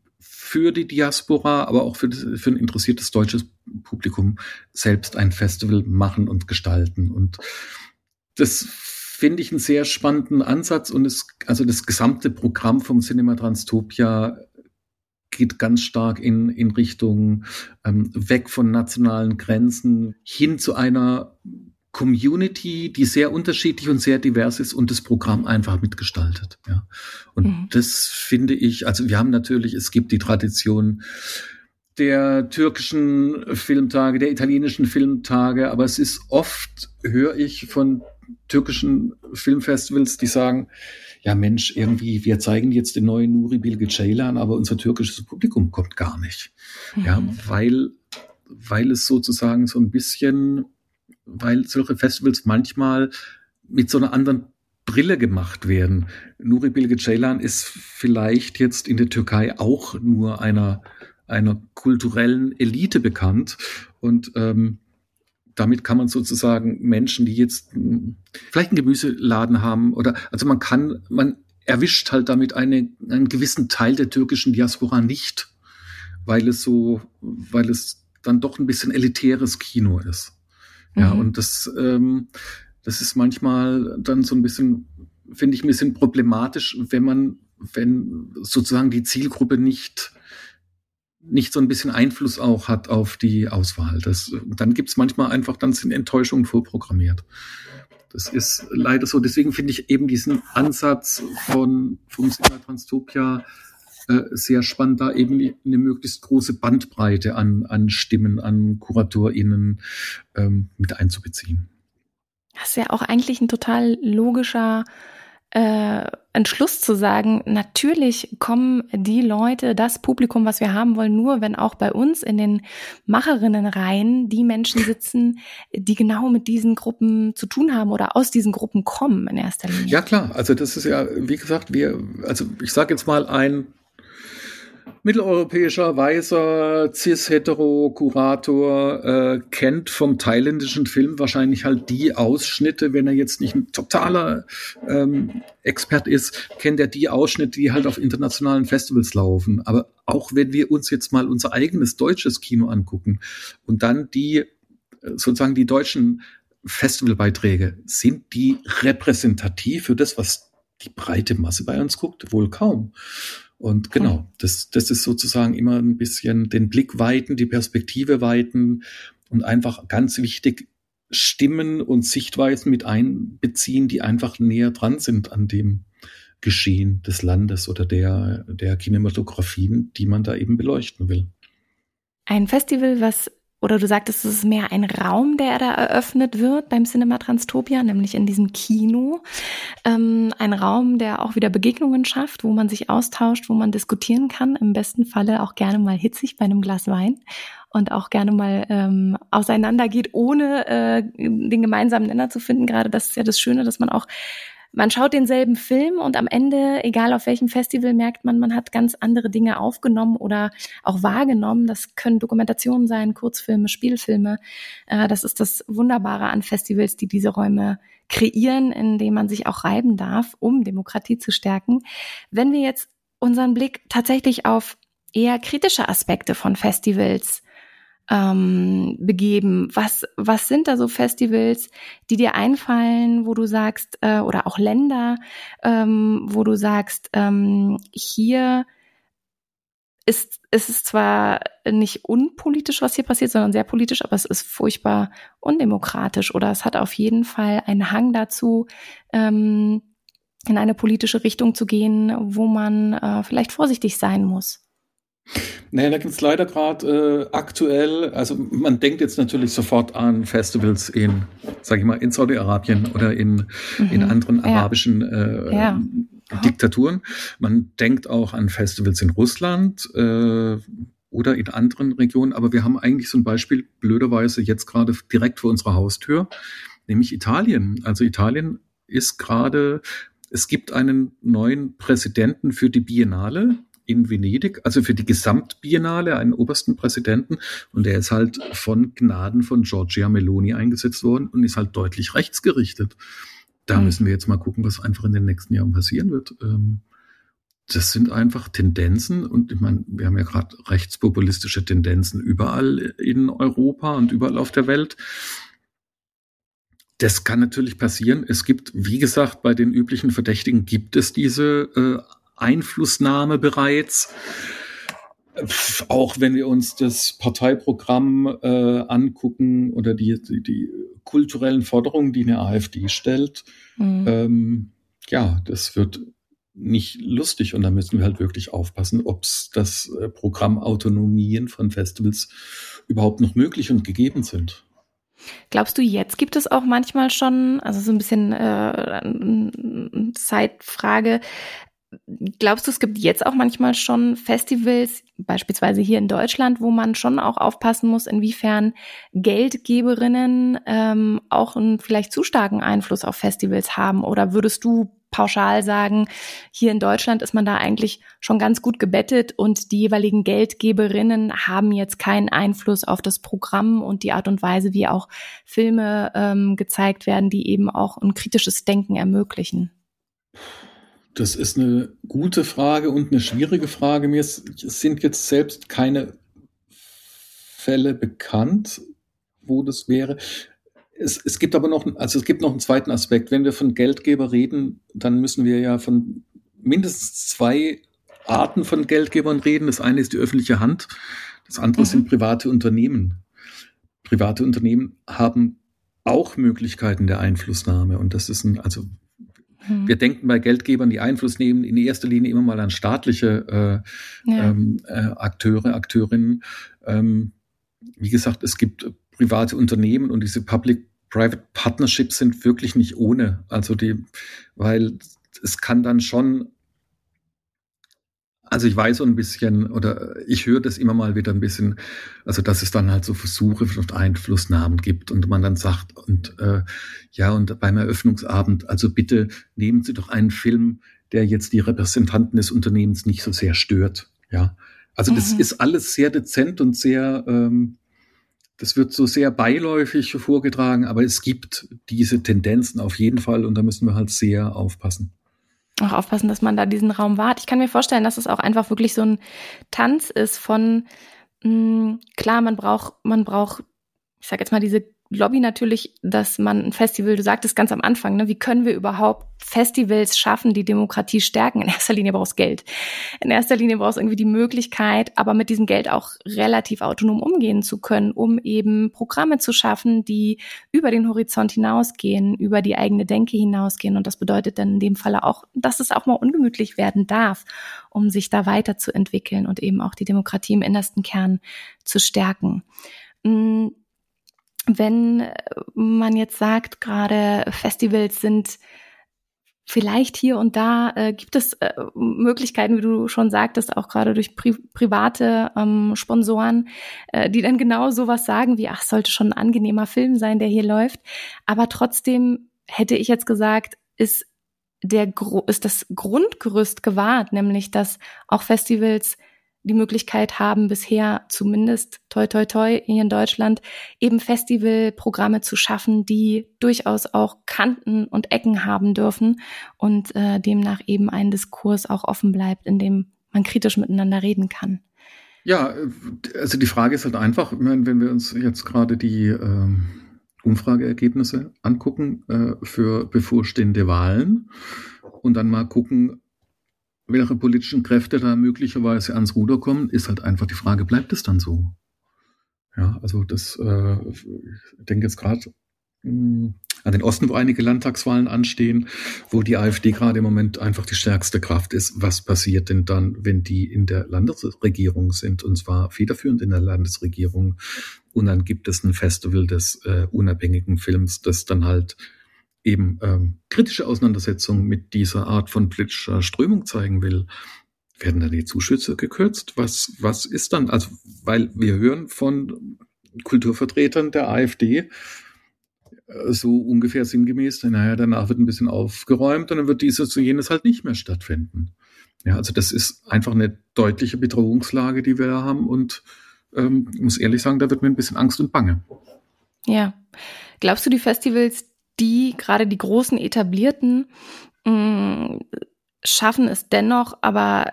für die Diaspora, aber auch für, für ein interessiertes deutsches Publikum selbst ein Festival machen und gestalten. Und das finde ich einen sehr spannenden Ansatz und es, also das gesamte Programm vom Cinema Transtopia geht ganz stark in, in Richtung ähm, weg von nationalen Grenzen hin zu einer Community, die sehr unterschiedlich und sehr divers ist und das Programm einfach mitgestaltet. Ja. Und mhm. das finde ich, also wir haben natürlich, es gibt die Tradition der türkischen Filmtage, der italienischen Filmtage, aber es ist oft, höre ich von türkischen Filmfestivals, die sagen, ja Mensch, irgendwie, wir zeigen jetzt den neuen Nuri Bilge Ceylan, aber unser türkisches Publikum kommt gar nicht. Mhm. Ja, weil, weil es sozusagen so ein bisschen, weil solche Festivals manchmal mit so einer anderen Brille gemacht werden. Nuri Bilge Ceylan ist vielleicht jetzt in der Türkei auch nur einer, einer kulturellen Elite bekannt und ähm, damit kann man sozusagen Menschen, die jetzt vielleicht einen Gemüseladen haben oder also man kann, man erwischt halt damit eine, einen gewissen Teil der türkischen Diaspora nicht, weil es so, weil es dann doch ein bisschen elitäres Kino ist. Ja, mhm. und das, ähm, das ist manchmal dann so ein bisschen, finde ich ein bisschen problematisch, wenn man, wenn sozusagen die Zielgruppe nicht nicht so ein bisschen Einfluss auch hat auf die Auswahl. Das, dann gibt's manchmal einfach, dann sind Enttäuschungen vorprogrammiert. Das ist leider so. Deswegen finde ich eben diesen Ansatz von vom Cinema Transtopia sehr spannend, da eben eine möglichst große Bandbreite an, an Stimmen, an KuratorInnen ähm, mit einzubeziehen. Das ist ja auch eigentlich ein total logischer äh, Entschluss zu sagen, natürlich kommen die Leute, das Publikum, was wir haben wollen, nur wenn auch bei uns in den Macherinnenreihen die Menschen sitzen, die genau mit diesen Gruppen zu tun haben oder aus diesen Gruppen kommen in erster Linie. Ja klar, also das ist ja, wie gesagt, wir, also ich sage jetzt mal ein mitteleuropäischer, weißer, cis-hetero-Kurator äh, kennt vom thailändischen Film wahrscheinlich halt die Ausschnitte, wenn er jetzt nicht ein totaler ähm, Expert ist, kennt er die Ausschnitte, die halt auf internationalen Festivals laufen. Aber auch wenn wir uns jetzt mal unser eigenes deutsches Kino angucken und dann die sozusagen die deutschen Festivalbeiträge, sind die repräsentativ für das, was die breite Masse bei uns guckt? Wohl kaum. Und genau, das, das ist sozusagen immer ein bisschen den Blick weiten, die Perspektive weiten und einfach ganz wichtig, Stimmen und Sichtweisen mit einbeziehen, die einfach näher dran sind an dem Geschehen des Landes oder der, der Kinematografien, die man da eben beleuchten will. Ein Festival, was oder du sagtest, es ist mehr ein Raum, der da eröffnet wird beim Cinema Transtopia, nämlich in diesem Kino. Ähm, ein Raum, der auch wieder Begegnungen schafft, wo man sich austauscht, wo man diskutieren kann. Im besten Falle auch gerne mal hitzig bei einem Glas Wein und auch gerne mal ähm, auseinandergeht, ohne äh, den gemeinsamen Nenner zu finden. Gerade das ist ja das Schöne, dass man auch man schaut denselben Film und am Ende, egal auf welchem Festival, merkt man, man hat ganz andere Dinge aufgenommen oder auch wahrgenommen. Das können Dokumentationen sein, Kurzfilme, Spielfilme. Äh, das ist das Wunderbare an Festivals, die diese Räume kreieren, in denen man sich auch reiben darf, um Demokratie zu stärken. Wenn wir jetzt unseren Blick tatsächlich auf eher kritische Aspekte von Festivals ähm, begeben? Was, was sind da so Festivals, die dir einfallen, wo du sagst, äh, oder auch Länder, ähm, wo du sagst, ähm, hier ist, ist es zwar nicht unpolitisch, was hier passiert, sondern sehr politisch, aber es ist furchtbar undemokratisch oder es hat auf jeden Fall einen Hang dazu, ähm, in eine politische Richtung zu gehen, wo man äh, vielleicht vorsichtig sein muss. Naja, da gibt es leider gerade äh, aktuell, also man denkt jetzt natürlich sofort an Festivals in, sag ich mal, in Saudi-Arabien oder in, mhm. in anderen ja. arabischen äh, ja. Diktaturen. Man denkt auch an Festivals in Russland äh, oder in anderen Regionen, aber wir haben eigentlich so ein Beispiel blöderweise jetzt gerade direkt vor unserer Haustür, nämlich Italien. Also Italien ist gerade, es gibt einen neuen Präsidenten für die Biennale in Venedig, also für die Gesamtbiennale, einen obersten Präsidenten. Und der ist halt von Gnaden von Giorgia Meloni eingesetzt worden und ist halt deutlich rechtsgerichtet. Da mhm. müssen wir jetzt mal gucken, was einfach in den nächsten Jahren passieren wird. Ähm, das sind einfach Tendenzen und ich meine, wir haben ja gerade rechtspopulistische Tendenzen überall in Europa und überall auf der Welt. Das kann natürlich passieren. Es gibt, wie gesagt, bei den üblichen Verdächtigen gibt es diese äh, Einflussnahme bereits. Auch wenn wir uns das Parteiprogramm äh, angucken oder die, die, die, kulturellen Forderungen, die eine AfD stellt, mhm. ähm, ja, das wird nicht lustig und da müssen wir halt wirklich aufpassen, ob das äh, Programm Autonomien von Festivals überhaupt noch möglich und gegeben sind. Glaubst du, jetzt gibt es auch manchmal schon, also so ein bisschen äh, Zeitfrage, Glaubst du, es gibt jetzt auch manchmal schon Festivals, beispielsweise hier in Deutschland, wo man schon auch aufpassen muss, inwiefern Geldgeberinnen ähm, auch einen vielleicht zu starken Einfluss auf Festivals haben? Oder würdest du pauschal sagen, hier in Deutschland ist man da eigentlich schon ganz gut gebettet und die jeweiligen Geldgeberinnen haben jetzt keinen Einfluss auf das Programm und die Art und Weise, wie auch Filme ähm, gezeigt werden, die eben auch ein kritisches Denken ermöglichen? Das ist eine gute Frage und eine schwierige Frage. Mir sind jetzt selbst keine Fälle bekannt, wo das wäre. Es, es gibt aber noch, also es gibt noch einen zweiten Aspekt. Wenn wir von Geldgeber reden, dann müssen wir ja von mindestens zwei Arten von Geldgebern reden. Das eine ist die öffentliche Hand, das andere mhm. sind private Unternehmen. Private Unternehmen haben auch Möglichkeiten der Einflussnahme und das ist ein, also wir mhm. denken bei Geldgebern, die Einfluss nehmen, in erster Linie immer mal an staatliche äh, ja. ähm, äh, Akteure, Akteurinnen. Ähm, wie gesagt, es gibt private Unternehmen und diese Public-Private Partnerships sind wirklich nicht ohne. Also die, weil es kann dann schon also ich weiß so ein bisschen, oder ich höre das immer mal wieder ein bisschen, also dass es dann halt so Versuche von Einflussnahmen gibt und man dann sagt, und äh, ja, und beim Eröffnungsabend, also bitte nehmen Sie doch einen Film, der jetzt die Repräsentanten des Unternehmens nicht so sehr stört. Ja. Also das mhm. ist alles sehr dezent und sehr, ähm, das wird so sehr beiläufig vorgetragen, aber es gibt diese Tendenzen auf jeden Fall und da müssen wir halt sehr aufpassen auch aufpassen, dass man da diesen Raum wahrt. Ich kann mir vorstellen, dass es auch einfach wirklich so ein Tanz ist von mh, mm, klar, man braucht, man braucht, ich sag jetzt mal, diese Lobby natürlich, dass man ein Festival, du sagtest ganz am Anfang, ne, wie können wir überhaupt Festivals schaffen, die Demokratie stärken? In erster Linie brauchst Geld. In erster Linie brauchst irgendwie die Möglichkeit, aber mit diesem Geld auch relativ autonom umgehen zu können, um eben Programme zu schaffen, die über den Horizont hinausgehen, über die eigene Denke hinausgehen. Und das bedeutet dann in dem Falle auch, dass es auch mal ungemütlich werden darf, um sich da weiterzuentwickeln und eben auch die Demokratie im innersten Kern zu stärken mm, wenn man jetzt sagt, gerade Festivals sind vielleicht hier und da äh, gibt es äh, Möglichkeiten, wie du schon sagtest, auch gerade durch pri private ähm, Sponsoren, äh, die dann genau sowas sagen wie, ach, sollte schon ein angenehmer Film sein, der hier läuft. Aber trotzdem hätte ich jetzt gesagt, ist der ist das Grundgerüst gewahrt, nämlich dass auch Festivals die Möglichkeit haben, bisher zumindest toi toi toi hier in Deutschland eben Festivalprogramme zu schaffen, die durchaus auch Kanten und Ecken haben dürfen und äh, demnach eben ein Diskurs auch offen bleibt, in dem man kritisch miteinander reden kann. Ja, also die Frage ist halt einfach, wenn wir uns jetzt gerade die äh, Umfrageergebnisse angucken äh, für bevorstehende Wahlen und dann mal gucken, welche politischen Kräfte da möglicherweise ans Ruder kommen, ist halt einfach die Frage, bleibt es dann so? Ja, also das, äh, ich denke jetzt gerade hm, an den Osten, wo einige Landtagswahlen anstehen, wo die AfD gerade im Moment einfach die stärkste Kraft ist. Was passiert denn dann, wenn die in der Landesregierung sind, und zwar federführend in der Landesregierung? Und dann gibt es ein Festival des äh, unabhängigen Films, das dann halt eben ähm, kritische Auseinandersetzung mit dieser Art von politischer Strömung zeigen will, werden dann die Zuschüsse gekürzt? Was, was ist dann? Also, weil wir hören von Kulturvertretern der AfD, äh, so ungefähr sinngemäß, naja, danach wird ein bisschen aufgeräumt und dann wird dieses und jenes halt nicht mehr stattfinden. Ja, also das ist einfach eine deutliche Bedrohungslage, die wir haben und ähm, muss ehrlich sagen, da wird mir ein bisschen Angst und Bange. Ja. Glaubst du, die Festivals, die gerade die großen etablierten, mh, mm, schaffen es dennoch, aber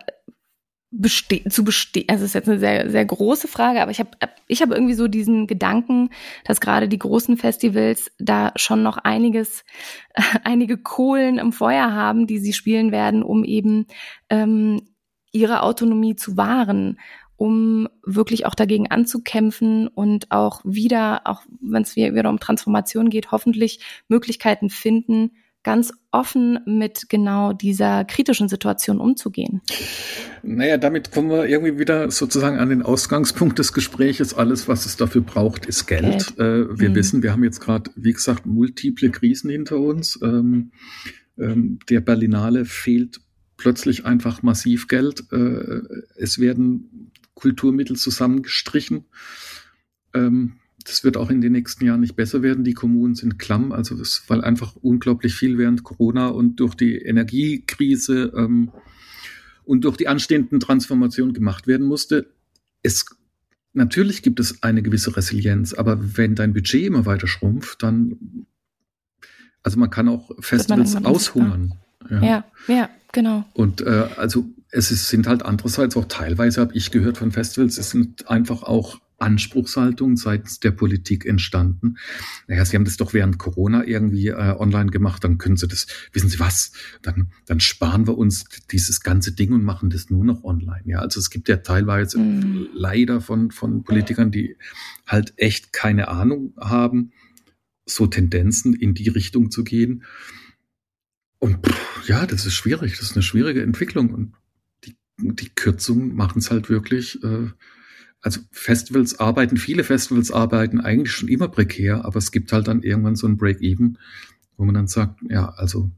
beste zu bestehen. Also es ist jetzt eine sehr, sehr große Frage, aber ich habe ich hab irgendwie so diesen Gedanken, dass gerade die großen Festivals da schon noch einiges, einige Kohlen im Feuer haben, die sie spielen werden, um eben ähm, ihre Autonomie zu wahren, um wirklich auch dagegen anzukämpfen und auch wieder, auch wenn es wieder um Transformation geht, hoffentlich Möglichkeiten finden, ganz offen mit genau dieser kritischen Situation umzugehen? Naja, damit kommen wir irgendwie wieder sozusagen an den Ausgangspunkt des Gespräches. Alles, was es dafür braucht, ist Geld. Geld. Äh, wir mhm. wissen, wir haben jetzt gerade, wie gesagt, multiple Krisen hinter uns. Ähm, ähm, der Berlinale fehlt plötzlich einfach massiv Geld. Äh, es werden Kulturmittel zusammengestrichen. Ähm, das wird auch in den nächsten Jahren nicht besser werden. Die Kommunen sind klamm, also das, weil einfach unglaublich viel während Corona und durch die Energiekrise ähm, und durch die anstehenden Transformationen gemacht werden musste. Es natürlich gibt es eine gewisse Resilienz, aber wenn dein Budget immer weiter schrumpft, dann also man kann auch Festivals aushungern. Ja. ja, ja, genau. Und äh, also es ist, sind halt andererseits auch teilweise, habe ich gehört von Festivals, es sind einfach auch Anspruchshaltung seitens der Politik entstanden. Naja, Sie haben das doch während Corona irgendwie äh, online gemacht, dann können Sie das, wissen Sie was, dann, dann sparen wir uns dieses ganze Ding und machen das nur noch online. Ja, also es gibt ja teilweise mhm. leider von, von Politikern, die halt echt keine Ahnung haben, so Tendenzen in die Richtung zu gehen. Und pff, ja, das ist schwierig, das ist eine schwierige Entwicklung und die, Kürzungen machen es halt wirklich äh, also Festivals arbeiten, viele Festivals arbeiten eigentlich schon immer prekär, aber es gibt halt dann irgendwann so ein Break-Even, wo man dann sagt, ja, also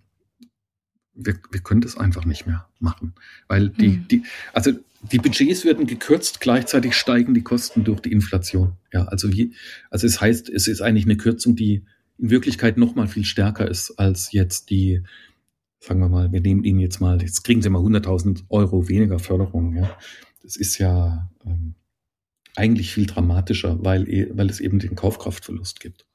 wir, wir können das einfach nicht mehr machen. Weil die, hm. die, also die Budgets werden gekürzt, gleichzeitig steigen die Kosten durch die Inflation. Ja, also wie, also es heißt, es ist eigentlich eine Kürzung, die in Wirklichkeit noch mal viel stärker ist als jetzt die, sagen wir mal, wir nehmen Ihnen jetzt mal, jetzt kriegen Sie mal 100.000 Euro weniger Förderung. Ja, das ist ja, ähm, eigentlich viel dramatischer, weil, e, weil es eben den Kaufkraftverlust gibt.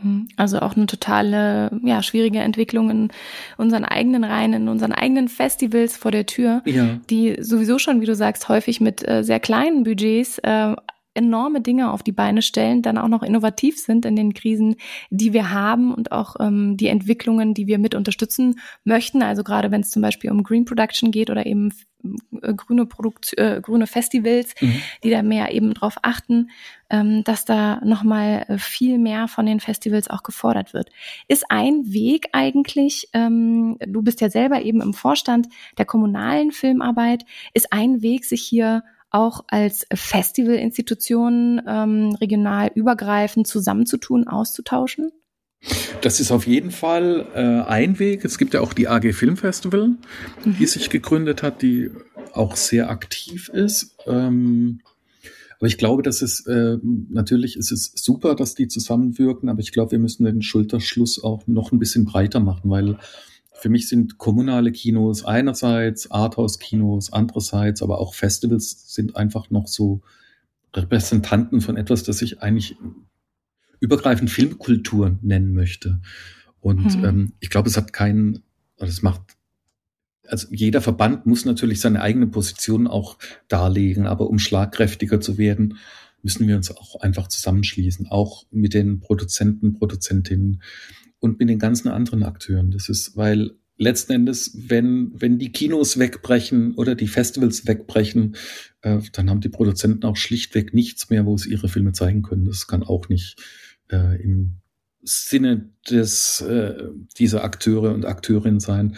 Hm, also auch eine totale, ja, schwierige Entwicklung in unseren eigenen Reihen, in unseren eigenen Festivals vor der Tür, ja. die sowieso schon, wie du sagst, häufig mit äh, sehr kleinen Budgets äh, enorme Dinge auf die Beine stellen, dann auch noch innovativ sind in den Krisen, die wir haben und auch ähm, die Entwicklungen, die wir mit unterstützen möchten. Also gerade wenn es zum Beispiel um Green Production geht oder eben äh, grüne Produkt, äh, grüne Festivals, mhm. die da mehr eben drauf achten, ähm, dass da nochmal äh, viel mehr von den Festivals auch gefordert wird. Ist ein Weg eigentlich, ähm, du bist ja selber eben im Vorstand der kommunalen Filmarbeit, ist ein Weg, sich hier auch als Festivalinstitutionen ähm, regional übergreifend zusammenzutun, auszutauschen? Das ist auf jeden Fall äh, ein Weg. Es gibt ja auch die AG Film Festival, mhm. die sich gegründet hat, die auch sehr aktiv ist. Ähm, aber ich glaube, dass es äh, natürlich ist es super, dass die zusammenwirken, aber ich glaube, wir müssen den Schulterschluss auch noch ein bisschen breiter machen, weil für mich sind kommunale Kinos einerseits, Arthouse-Kinos andererseits, aber auch Festivals sind einfach noch so Repräsentanten von etwas, das ich eigentlich übergreifend Filmkultur nennen möchte. Und hm. ähm, ich glaube, es hat keinen, es macht, also jeder Verband muss natürlich seine eigene Position auch darlegen, aber um schlagkräftiger zu werden, müssen wir uns auch einfach zusammenschließen, auch mit den Produzenten, Produzentinnen und mit den ganzen anderen Akteuren. Das ist, weil letzten Endes, wenn, wenn die Kinos wegbrechen oder die Festivals wegbrechen, äh, dann haben die Produzenten auch schlichtweg nichts mehr, wo sie ihre Filme zeigen können. Das kann auch nicht äh, im Sinne des, äh, dieser Akteure und Akteurinnen sein.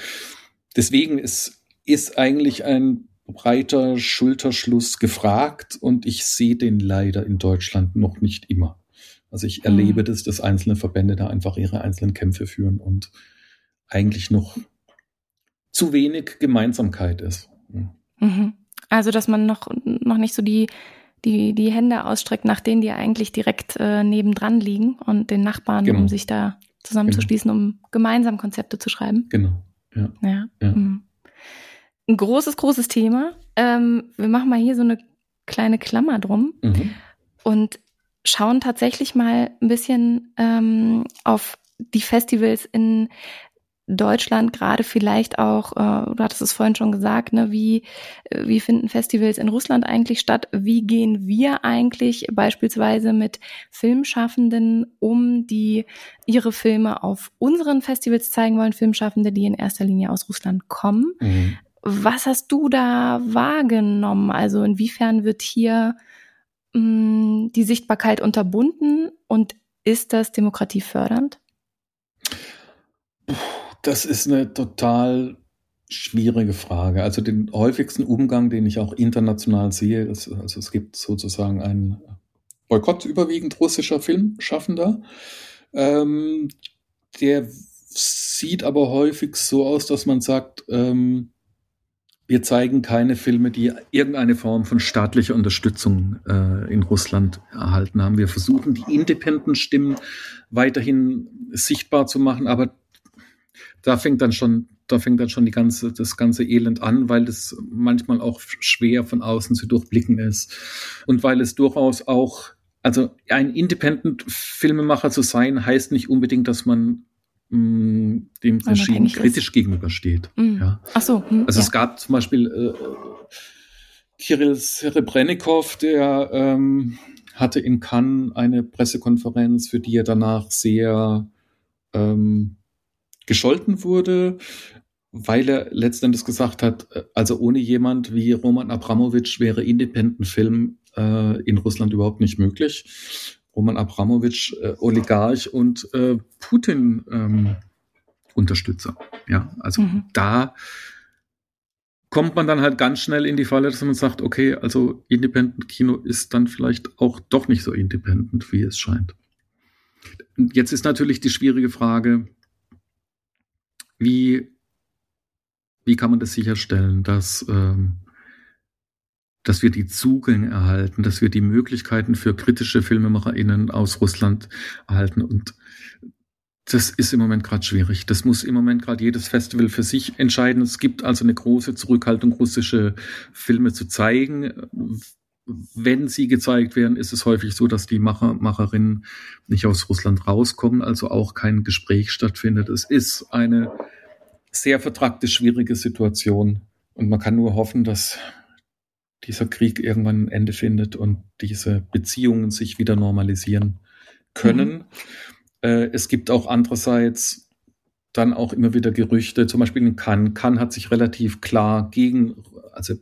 Deswegen ist, ist eigentlich ein breiter Schulterschluss gefragt und ich sehe den leider in Deutschland noch nicht immer. Also ich erlebe mhm. das, dass einzelne Verbände da einfach ihre einzelnen Kämpfe führen und eigentlich noch zu wenig Gemeinsamkeit ist. Mhm. Also dass man noch, noch nicht so die, die, die Hände ausstreckt nach denen, die eigentlich direkt äh, nebendran liegen und den Nachbarn, genau. um sich da zusammenzuschließen, genau. um gemeinsam Konzepte zu schreiben. Genau. Ja. ja. ja. Mhm. Ein großes, großes Thema. Ähm, wir machen mal hier so eine kleine Klammer drum mhm. und schauen tatsächlich mal ein bisschen ähm, auf die Festivals in Deutschland gerade vielleicht auch, äh, du hattest es vorhin schon gesagt, ne, wie, wie finden Festivals in Russland eigentlich statt? Wie gehen wir eigentlich beispielsweise mit Filmschaffenden um, die ihre Filme auf unseren Festivals zeigen wollen, Filmschaffende, die in erster Linie aus Russland kommen? Mhm. Was hast du da wahrgenommen? Also inwiefern wird hier mh, mm, die Sichtbarkeit unterbunden und ist das demokratiefördernd? Das ist eine total schwierige Frage. Also den häufigsten Umgang, den ich auch international sehe, ist, also es gibt sozusagen einen Boykott überwiegend russischer Filmschaffender. Ähm, der sieht aber häufig so aus, dass man sagt, ähm, wir zeigen keine Filme, die irgendeine Form von staatlicher Unterstützung äh, in Russland erhalten haben. Wir versuchen, die Independent-Stimmen weiterhin sichtbar zu machen, aber da fängt dann schon, da fängt dann schon die ganze, das ganze Elend an, weil es manchmal auch schwer von außen zu durchblicken ist. Und weil es durchaus auch, also ein Independent-Filmemacher zu sein, heißt nicht unbedingt, dass man mh, dem Regime kritisch ist. gegenübersteht. Mhm. Ja. Ach so. Hm, also ja. es gab zum Beispiel äh, Kirill Serebrennikov, der ähm, hatte in Cannes eine Pressekonferenz, für die er danach sehr ähm, gescholten wurde, weil er letztendlich gesagt hat, äh, also ohne jemand wie Roman Abramowitsch wäre Independent Film äh, in Russland überhaupt nicht möglich. Roman Abramowitsch, äh, Oligarch und äh, Putin ähm, Unterstützer. Ja, also mhm. da kommt man dann halt ganz schnell in die Falle, dass man sagt, okay, also Independent Kino ist dann vielleicht auch doch nicht so independent, wie es scheint. Jetzt ist natürlich die schwierige Frage, wie, wie kann man das sicherstellen, dass, ähm, dass wir die Zugänge erhalten, dass wir die Möglichkeiten für kritische FilmemacherInnen aus Russland erhalten und das ist im Moment gerade schwierig. Das muss im Moment gerade jedes Festival für sich entscheiden. Es gibt also eine große Zurückhaltung, russische Filme zu zeigen. Wenn sie gezeigt werden, ist es häufig so, dass die Macher, Macherinnen nicht aus Russland rauskommen, also auch kein Gespräch stattfindet. Es ist eine sehr vertragte, schwierige Situation. Und man kann nur hoffen, dass dieser Krieg irgendwann ein Ende findet und diese Beziehungen sich wieder normalisieren können. Mhm. Äh, es gibt auch andererseits dann auch immer wieder Gerüchte, zum Beispiel in Cannes. Cannes hat sich relativ klar gegen, also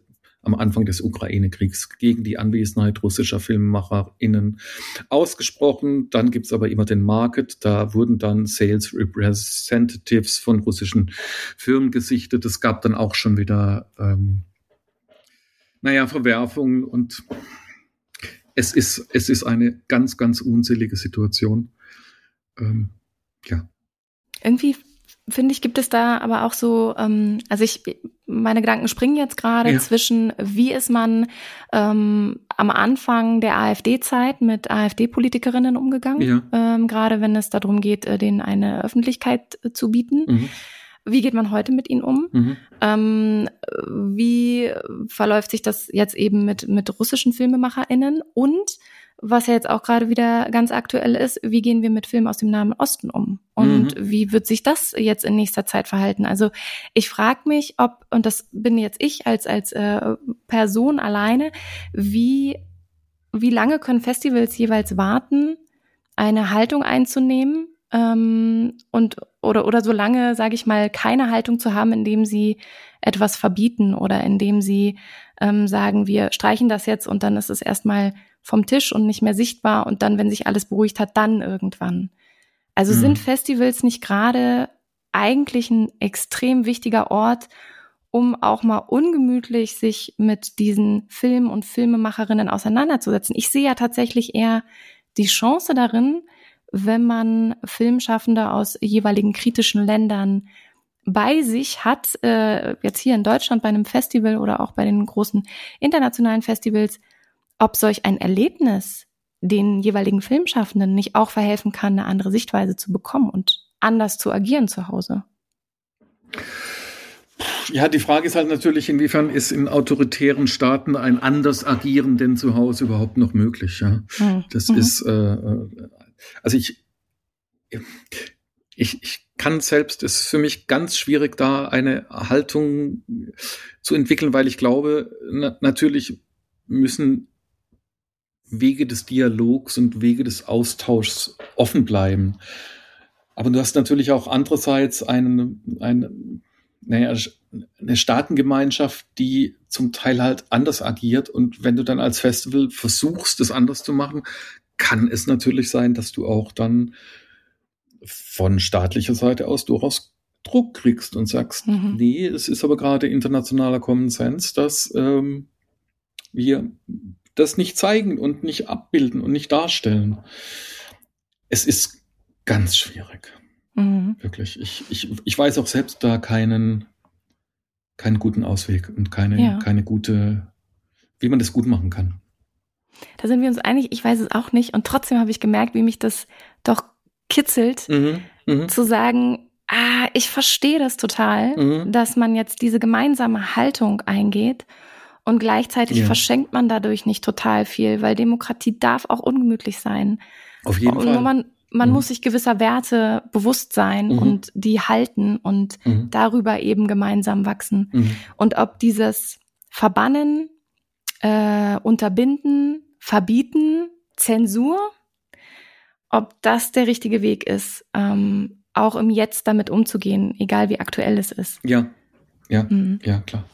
am Anfang des Ukraine-Kriegs gegen die Anwesenheit russischer FilmemacherInnen ausgesprochen. Dann gibt's aber immer den Market. Da wurden dann Sales Representatives von russischen Firmen gesichtet. Es gab dann auch schon wieder, ähm, naja, Verwerfungen und es ist, es ist eine ganz, ganz unselige Situation ähm, ja. Irgendwie finde ich, gibt es da aber auch so, ähm, also ich, meine Gedanken springen jetzt gerade ja. zwischen, wie ist man ähm, am Anfang der AfD-Zeit mit AfD-Politikerinnen umgegangen, ja. ähm, gerade wenn es darum geht, äh, denen eine Öffentlichkeit äh, zu bieten. Mhm. Wie geht man heute mit ihnen um? Mhm. Ähm, wie verläuft sich das jetzt eben mit, mit russischen FilmemacherInnen? Und was ja jetzt auch gerade wieder ganz aktuell ist, wie gehen wir mit Filmen aus dem Nahen Osten um? Und mhm. wie wird sich das jetzt in nächster Zeit verhalten? Also ich frage mich, ob, und das bin jetzt ich als, als äh, Person alleine, wie, wie lange können Festivals jeweils warten, eine Haltung einzunehmen, ähm, und oder oder so lange, sage ich mal, keine Haltung zu haben, indem sie etwas verbieten oder indem sie ähm, sagen, wir streichen das jetzt und dann ist es erstmal vom Tisch und nicht mehr sichtbar und dann, wenn sich alles beruhigt hat, dann irgendwann. Also mhm. sind Festivals nicht gerade eigentlich ein extrem wichtiger Ort, um auch mal ungemütlich sich mit diesen Film- und Filmemacherinnen auseinanderzusetzen. Ich sehe ja tatsächlich eher die Chance darin, wenn man Filmschaffende aus jeweiligen kritischen Ländern bei sich hat, äh, jetzt hier in Deutschland bei einem Festival oder auch bei den großen internationalen Festivals, ob solch ein Erlebnis den jeweiligen Filmschaffenden nicht auch verhelfen kann, eine andere Sichtweise zu bekommen und anders zu agieren zu Hause. Ja, die Frage ist halt natürlich, inwiefern ist in autoritären Staaten ein anders agieren denn zu Hause überhaupt noch möglich? Ja, mhm. das mhm. ist, äh, äh also ich, ich, ich kann selbst, es ist für mich ganz schwierig, da eine Haltung zu entwickeln, weil ich glaube, na, natürlich müssen Wege des Dialogs und Wege des Austauschs offen bleiben. Aber du hast natürlich auch andererseits einen, einen, naja, eine Staatengemeinschaft, die zum Teil halt anders agiert. Und wenn du dann als Festival versuchst, das anders zu machen, kann es natürlich sein, dass du auch dann von staatlicher Seite aus durchaus Druck kriegst und sagst, mhm. nee, es ist aber gerade internationaler Common Sense, dass ähm, wir das nicht zeigen und nicht abbilden und nicht darstellen. Es ist ganz schwierig. Mhm. Wirklich. Ich, ich, ich weiß auch selbst da keinen, keinen guten Ausweg und keine, ja. keine gute, wie man das gut machen kann. Da sind wir uns einig, ich weiß es auch nicht. Und trotzdem habe ich gemerkt, wie mich das doch kitzelt, mhm, mh. zu sagen, ah, ich verstehe das total, mhm. dass man jetzt diese gemeinsame Haltung eingeht und gleichzeitig ja. verschenkt man dadurch nicht total viel, weil Demokratie darf auch ungemütlich sein. Auf jeden und Fall. Man, man mhm. muss sich gewisser Werte bewusst sein mhm. und die halten und mhm. darüber eben gemeinsam wachsen. Mhm. Und ob dieses Verbannen, äh, Unterbinden, Verbieten, Zensur, ob das der richtige Weg ist, ähm, auch im Jetzt damit umzugehen, egal wie aktuell es ist. Ja, ja, mhm. ja, klar.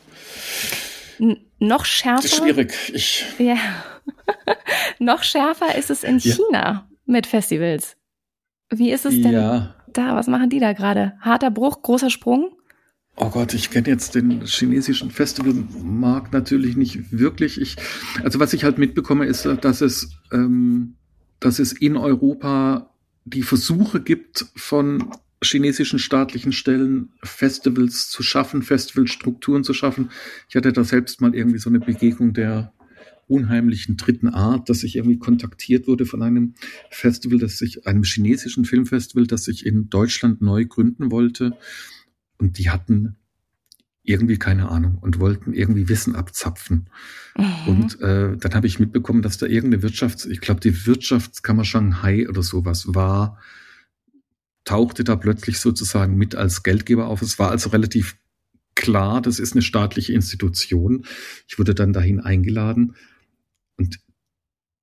N noch schärfer. Das ist schwierig. Ich. Ja. noch schärfer ist es in ja. China mit Festivals. Wie ist es denn ja. da? Was machen die da gerade? Harter Bruch, großer Sprung? Oh Gott, ich kenne jetzt den chinesischen Festivalmarkt natürlich nicht wirklich. Ich, also was ich halt mitbekomme, ist, dass es, ähm, dass es in Europa die Versuche gibt von chinesischen staatlichen Stellen Festivals zu schaffen, Festivalstrukturen zu schaffen. Ich hatte da selbst mal irgendwie so eine Begegnung der unheimlichen dritten Art, dass ich irgendwie kontaktiert wurde von einem Festival, das sich, einem chinesischen Filmfestival, das sich in Deutschland neu gründen wollte. Und die hatten irgendwie keine Ahnung und wollten irgendwie Wissen abzapfen. Mhm. Und äh, dann habe ich mitbekommen, dass da irgendeine Wirtschafts-, ich glaube, die Wirtschaftskammer Shanghai oder sowas war, tauchte da plötzlich sozusagen mit als Geldgeber auf. Es war also relativ klar, das ist eine staatliche Institution. Ich wurde dann dahin eingeladen und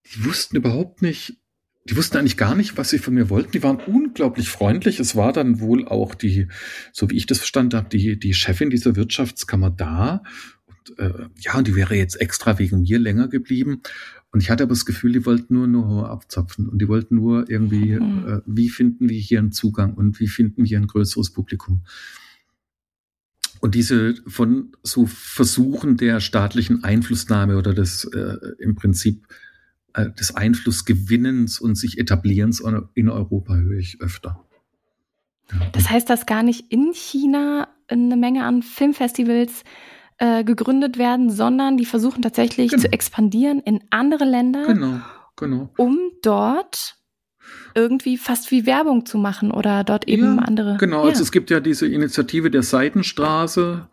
die wussten überhaupt nicht, die wussten eigentlich gar nicht, was sie von mir wollten. Die waren unglaublich freundlich. Es war dann wohl auch die, so wie ich das verstanden habe, die, die Chefin dieser Wirtschaftskammer da. Und, äh, ja, und die wäre jetzt extra wegen mir länger geblieben. Und ich hatte aber das Gefühl, die wollten nur nur abzapfen und die wollten nur irgendwie, mhm. äh, wie finden wir hier einen Zugang und wie finden wir ein größeres Publikum. Und diese von so Versuchen der staatlichen Einflussnahme oder des äh, im Prinzip äh, des Einflussgewinnens und sich etablierens in Europa höre ich öfter. Ja. Das heißt, dass gar nicht in China eine Menge an Filmfestivals äh, gegründet werden, sondern die versuchen tatsächlich genau. zu expandieren in andere Länder, genau, genau. um dort irgendwie fast wie Werbung zu machen oder dort eben ja, andere. Genau, ja. also es gibt ja diese Initiative der Seitenstraße,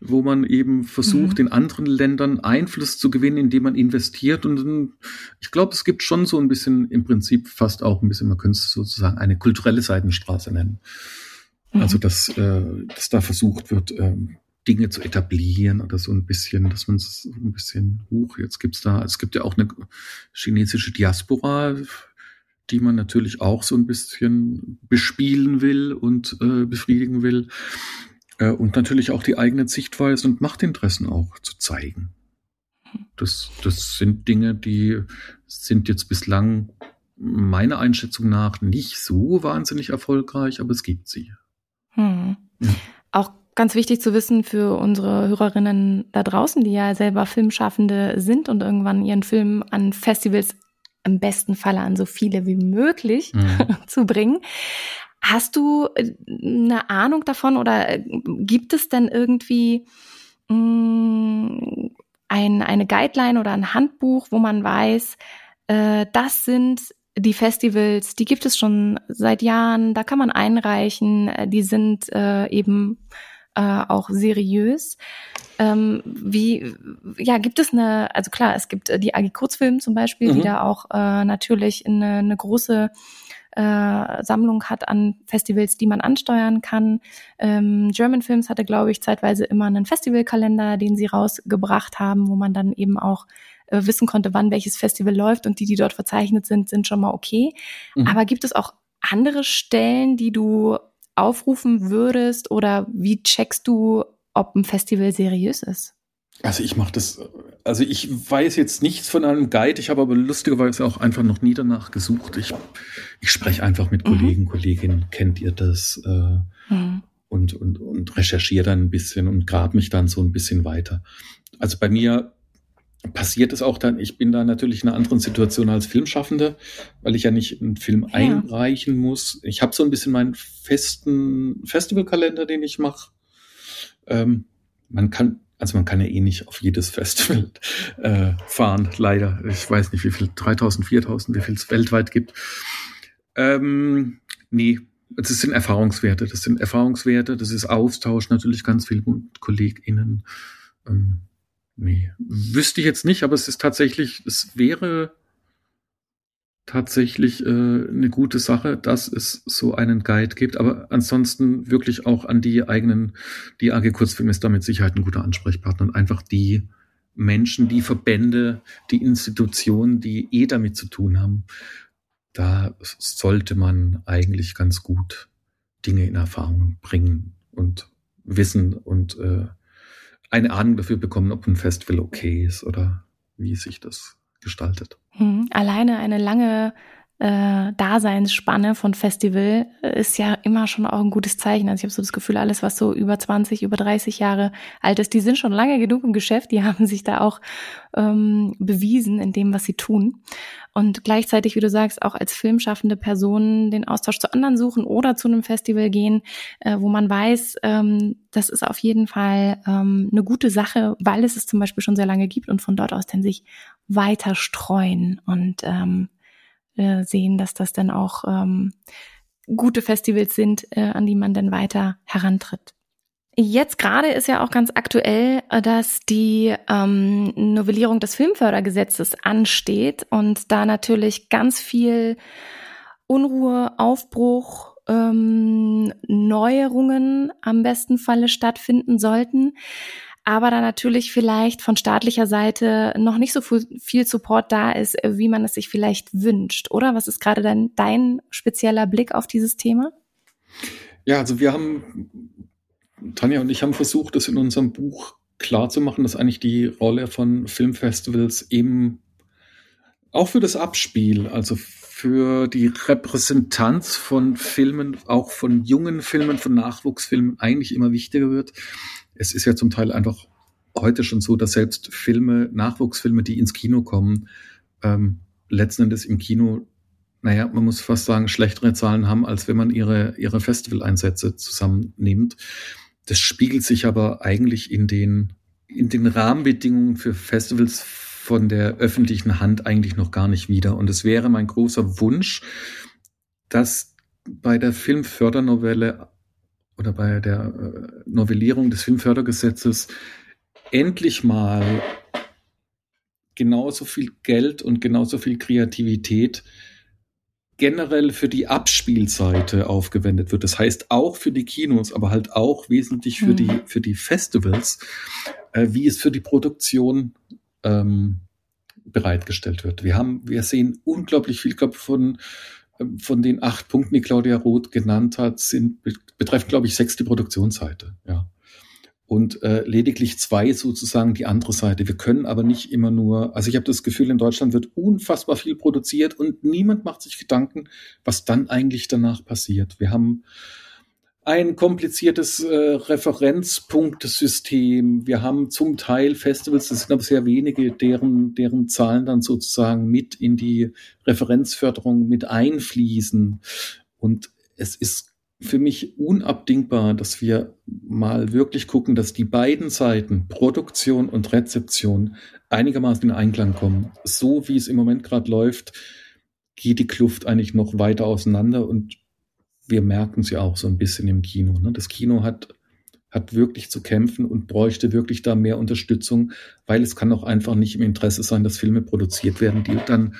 wo man eben versucht, mhm. in anderen Ländern Einfluss zu gewinnen, indem man investiert. Und ich glaube, es gibt schon so ein bisschen im Prinzip fast auch ein bisschen, man könnte es sozusagen eine kulturelle Seitenstraße nennen. Mhm. Also dass, äh, dass da versucht wird, ähm, Dinge zu etablieren oder so ein bisschen, dass man so ein bisschen hoch. Jetzt gibt's da, es gibt ja auch eine chinesische Diaspora, die man natürlich auch so ein bisschen bespielen will und äh, befriedigen will. Äh, und natürlich auch die eigenen Sichtweisen und Machtinteressen auch zu zeigen. Das, das sind Dinge, die sind jetzt bislang meiner Einschätzung nach nicht so wahnsinnig erfolgreich, aber es gibt sie. Hm. Ja. Auch ganz wichtig zu wissen für unsere Hörerinnen da draußen, die ja selber Filmschaffende sind und irgendwann ihren Film an Festivals im besten Falle an so viele wie möglich mhm. zu bringen. Hast du äh, eine Ahnung davon oder äh, gibt es denn irgendwie mh, mm, ein, eine Guideline oder ein Handbuch, wo man weiß, äh, das sind die Festivals, die gibt es schon seit Jahren, da kann man einreichen, äh, die sind äh, eben äh, auch seriös. Ähm, wie, ja, gibt es eine, also klar, es gibt äh, die AG Kurzfilm zum Beispiel, mhm. die da auch äh, natürlich eine, eine große äh, Sammlung hat an Festivals, die man ansteuern kann. Ähm, German Films hatte, glaube ich, zeitweise immer einen Festivalkalender, den sie rausgebracht haben, wo man dann eben auch äh, wissen konnte, wann welches Festival läuft und die, die dort verzeichnet sind, sind schon mal okay. Mhm. Aber gibt es auch andere Stellen, die du aufrufen würdest oder wie checkst du, ob ein Festival seriös ist? Also ich mache das, also ich weiß jetzt nichts von einem Guide, ich habe aber lustigerweise auch einfach noch nie danach gesucht. Ich, ich spreche einfach mit mhm. Kollegen. Kolleginnen, kennt ihr das? Äh, mhm. und, und, und recherchiere dann ein bisschen und grab mich dann so ein bisschen weiter. Also bei mir passiert es auch dann, ich bin da natürlich in einer anderen Situation als Filmschaffende, weil ich ja nicht einen Film ja. einreichen muss. Ich habe so ein bisschen meinen festen Festivalkalender, den ich mache. Ähm, man kann, also man kann ja eh nicht auf jedes Festival äh, fahren, leider. Ich weiß nicht, wie viel, 3000, 4000, wie viel es weltweit gibt. Ähm, nee, das sind Erfahrungswerte. Das sind Erfahrungswerte, das ist Austausch natürlich ganz viel mit KollegInnen. Ähm, Nee, wüsste ich jetzt nicht, aber es ist tatsächlich, es wäre tatsächlich äh, eine gute Sache, dass es so einen Guide gibt. Aber ansonsten wirklich auch an die eigenen, die AG Kurzfilm ist da mit Sicherheit ein guter Ansprechpartner und einfach die Menschen, die Verbände, die Institutionen, die eh damit zu tun haben. Da sollte man eigentlich ganz gut Dinge in Erfahrung bringen und wissen und äh, eine Ahnung dafür bekommen, ob ein Festival okay ist oder wie sich das gestaltet. Hm, alleine eine lange äh, Daseinsspanne von Festival ist ja immer schon auch ein gutes Zeichen. Also ich habe so das Gefühl, alles, was so über 20, über 30 Jahre alt ist, die sind schon lange genug im Geschäft, die haben sich da auch ähm, bewiesen in dem, was sie tun. Und gleichzeitig, wie du sagst, auch als filmschaffende Personen den Austausch zu anderen suchen oder zu einem Festival gehen, äh, wo man weiß, ähm, das ist auf jeden Fall ähm, eine gute Sache, weil es es zum Beispiel schon sehr lange gibt und von dort aus dann sich weiter streuen und ähm, äh, sehen, dass das dann auch ähm, gute Festivals sind, äh, an die man dann weiter herantritt. Jetzt gerade ist ja auch ganz aktuell, äh, dass die ähm, Novellierung des Filmfördergesetzes ansteht und da natürlich ganz viel Unruhe, Aufbruch, ähm, Neuerungen am besten Falle stattfinden sollten aber da natürlich vielleicht von staatlicher Seite noch nicht so viel Support da ist, wie man es sich vielleicht wünscht, oder? Was ist gerade dein, dein spezieller Blick auf dieses Thema? Ja, also wir haben, Tanja und ich haben versucht, das in unserem Buch klar zu machen, dass eigentlich die Rolle von Filmfestivals eben auch für das Abspiel, also für die Repräsentanz von Filmen, auch von jungen Filmen, von Nachwuchsfilmen eigentlich immer wichtiger wird es ist ja zum Teil einfach heute schon so, dass selbst Filme, Nachwuchsfilme, die ins Kino kommen, ähm, letzten Endes im Kino, naja, man muss fast sagen, schlechtere Zahlen haben, als wenn man ihre, ihre Festivaleinsätze zusammennimmt. Das spiegelt sich aber eigentlich in den, in den Rahmenbedingungen für Festivals von der öffentlichen Hand eigentlich noch gar nicht wieder. Und es wäre mein großer Wunsch, dass bei der Filmfördernovelle oder bei der äh, Novellierung des Filmfördergesetzes endlich mal genauso viel Geld und genauso viel Kreativität generell für die Abspielseite aufgewendet wird. Das heißt auch für die Kinos, aber halt auch wesentlich für mhm. die für die Festivals, äh, wie es für die Produktion ähm, bereitgestellt wird. Wir haben, wir sehen unglaublich viel, glaube von von den acht Punkten, die Claudia Roth genannt hat, sind, betreffen, glaube ich, sechs die Produktionsseite, ja. Und äh, lediglich zwei sozusagen die andere Seite. Wir können aber nicht immer nur, also ich habe das Gefühl, in Deutschland wird unfassbar viel produziert und niemand macht sich Gedanken, was dann eigentlich danach passiert. Wir haben ein kompliziertes äh, Referenzpunktesystem. Wir haben zum Teil Festivals, das sind aber sehr wenige, deren, deren Zahlen dann sozusagen mit in die Referenzförderung mit einfließen. Und es ist für mich unabdingbar, dass wir mal wirklich gucken, dass die beiden Seiten, Produktion und Rezeption, einigermaßen in Einklang kommen. So wie es im Moment gerade läuft, geht die Kluft eigentlich noch weiter auseinander und wir merken ja auch so ein bisschen im Kino. Ne? Das Kino hat, hat wirklich zu kämpfen und bräuchte wirklich da mehr Unterstützung, weil es kann auch einfach nicht im Interesse sein, dass Filme produziert werden, die dann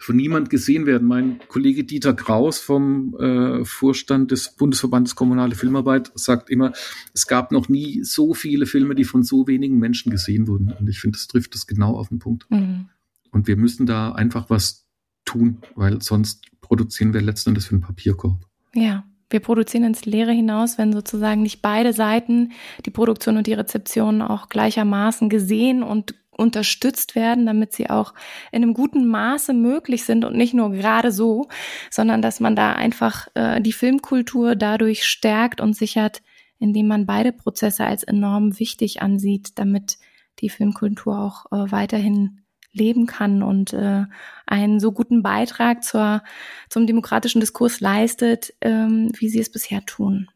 von niemand gesehen werden. Mein Kollege Dieter Kraus vom äh, Vorstand des Bundesverbandes Kommunale Filmarbeit sagt immer, es gab noch nie so viele Filme, die von so wenigen Menschen gesehen wurden. Und ich finde, das trifft das genau auf den Punkt. Mhm. Und wir müssen da einfach was tun, weil sonst produzieren wir letzten Endes für einen Papierkorb. Ja, wir produzieren ins Leere hinaus, wenn sozusagen nicht beide Seiten, die Produktion und die Rezeption, auch gleichermaßen gesehen und unterstützt werden, damit sie auch in einem guten Maße möglich sind und nicht nur gerade so, sondern dass man da einfach äh, die Filmkultur dadurch stärkt und sichert, indem man beide Prozesse als enorm wichtig ansieht, damit die Filmkultur auch äh, weiterhin leben kann und äh, einen so guten Beitrag zur, zum demokratischen Diskurs leistet, ähm, wie sie es bisher tun.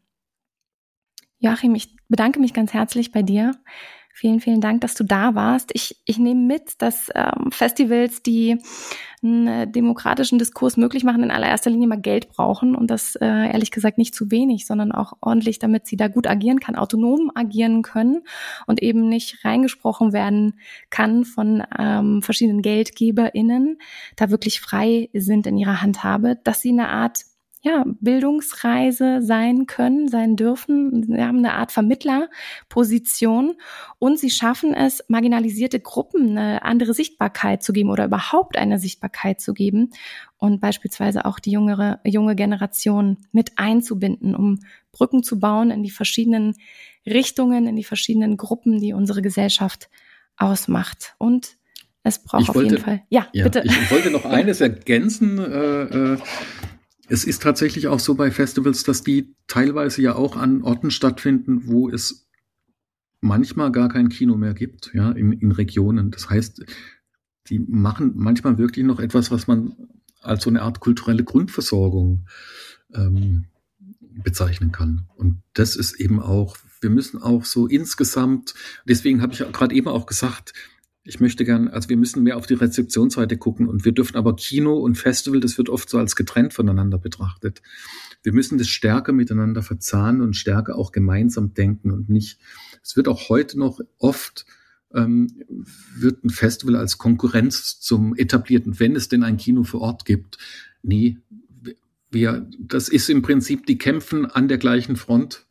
Joachim, ich bedanke mich ganz herzlich bei dir Vielen, vielen Dank, dass du da warst. Ich, ich nehme mit, dass ähm, Festivals, die einen äh, demokratischen Diskurs möglich machen, in allererster Linie mal Geld brauchen und das äh, ehrlich gesagt nicht zu wenig, sondern auch ordentlich, damit sie da gut agieren kann, autonom agieren können und eben nicht reingesprochen werden kann von ähm, verschiedenen GeldgeberInnen, da wirklich frei sind in ihrer Handhabe, dass sie eine Art ja, Bildungsreise sein können, sein dürfen. Sie haben eine Art Vermittlerposition und sie schaffen es, marginalisierte Gruppen eine andere Sichtbarkeit zu geben oder überhaupt eine Sichtbarkeit zu geben und beispielsweise auch die jüngere, junge Generation mit einzubinden, um Brücken zu bauen in die verschiedenen Richtungen, in die verschiedenen Gruppen, die unsere Gesellschaft ausmacht. Und es braucht ich auf wollte, jeden Fall. Ja, ja, bitte. Ich wollte noch eines ergänzen. Äh, äh, es ist tatsächlich auch so bei Festivals, dass die teilweise ja auch an Orten stattfinden, wo es manchmal gar kein Kino mehr gibt, ja, in, in Regionen. Das heißt, die machen manchmal wirklich noch etwas, was man als so eine Art kulturelle Grundversorgung ähm, bezeichnen kann. Und das ist eben auch, wir müssen auch so insgesamt, deswegen habe ich gerade eben auch gesagt, ich möchte gern, also wir müssen mehr auf die Rezeptionsseite gucken und wir dürfen aber Kino und Festival, das wird oft so als getrennt voneinander betrachtet. Wir müssen das stärker miteinander verzahnen und stärker auch gemeinsam denken und nicht, es wird auch heute noch oft ähm, wird ein Festival als Konkurrenz zum etablierten, wenn es denn ein Kino vor Ort gibt. Nee, wir, das ist im Prinzip, die kämpfen an der gleichen Front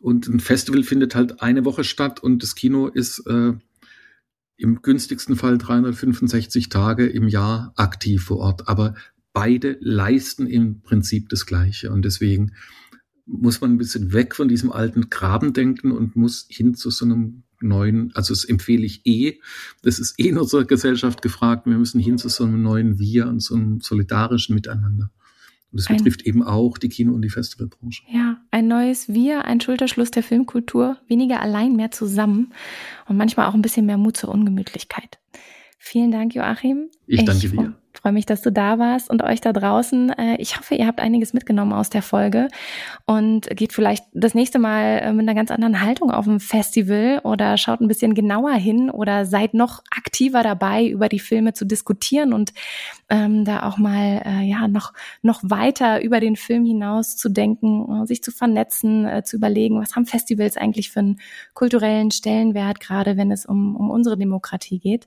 und ein Festival findet halt eine Woche statt und das Kino ist äh, im günstigsten Fall 365 Tage im Jahr aktiv vor Ort. Aber beide leisten im Prinzip das Gleiche. Und deswegen muss man ein bisschen weg von diesem alten Graben denken und muss hin zu so einem neuen, also das empfehle ich eh, das ist eh in unserer Gesellschaft gefragt, wir müssen hin zu so einem neuen Wir und so einem solidarischen Miteinander. Und das betrifft ein, eben auch die Kino- und die Festivalbranche. Ja, ein neues Wir, ein Schulterschluss der Filmkultur, weniger allein, mehr zusammen und manchmal auch ein bisschen mehr Mut zur Ungemütlichkeit. Vielen Dank, Joachim. Ich danke dir freue mich, dass du da warst und euch da draußen. Äh, ich hoffe, ihr habt einiges mitgenommen aus der Folge und geht vielleicht das nächste Mal äh, mit einer ganz anderen Haltung auf ein Festival oder schaut ein bisschen genauer hin oder seid noch aktiver dabei, über die Filme zu diskutieren und ähm, da auch mal äh, ja noch noch weiter über den Film hinaus zu denken, äh, sich zu vernetzen, zu überlegen, was haben Festivals eigentlich für einen kulturellen Stellenwert, gerade wenn es um um unsere Demokratie geht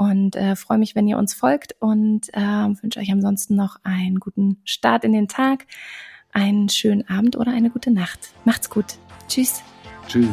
und äh, freue mich, wenn ihr uns folgt und äh, wünsche euch ansonsten noch einen guten Start in den Tag, einen schönen Abend oder eine gute Nacht. Macht's gut. Tschüss. Tschüss.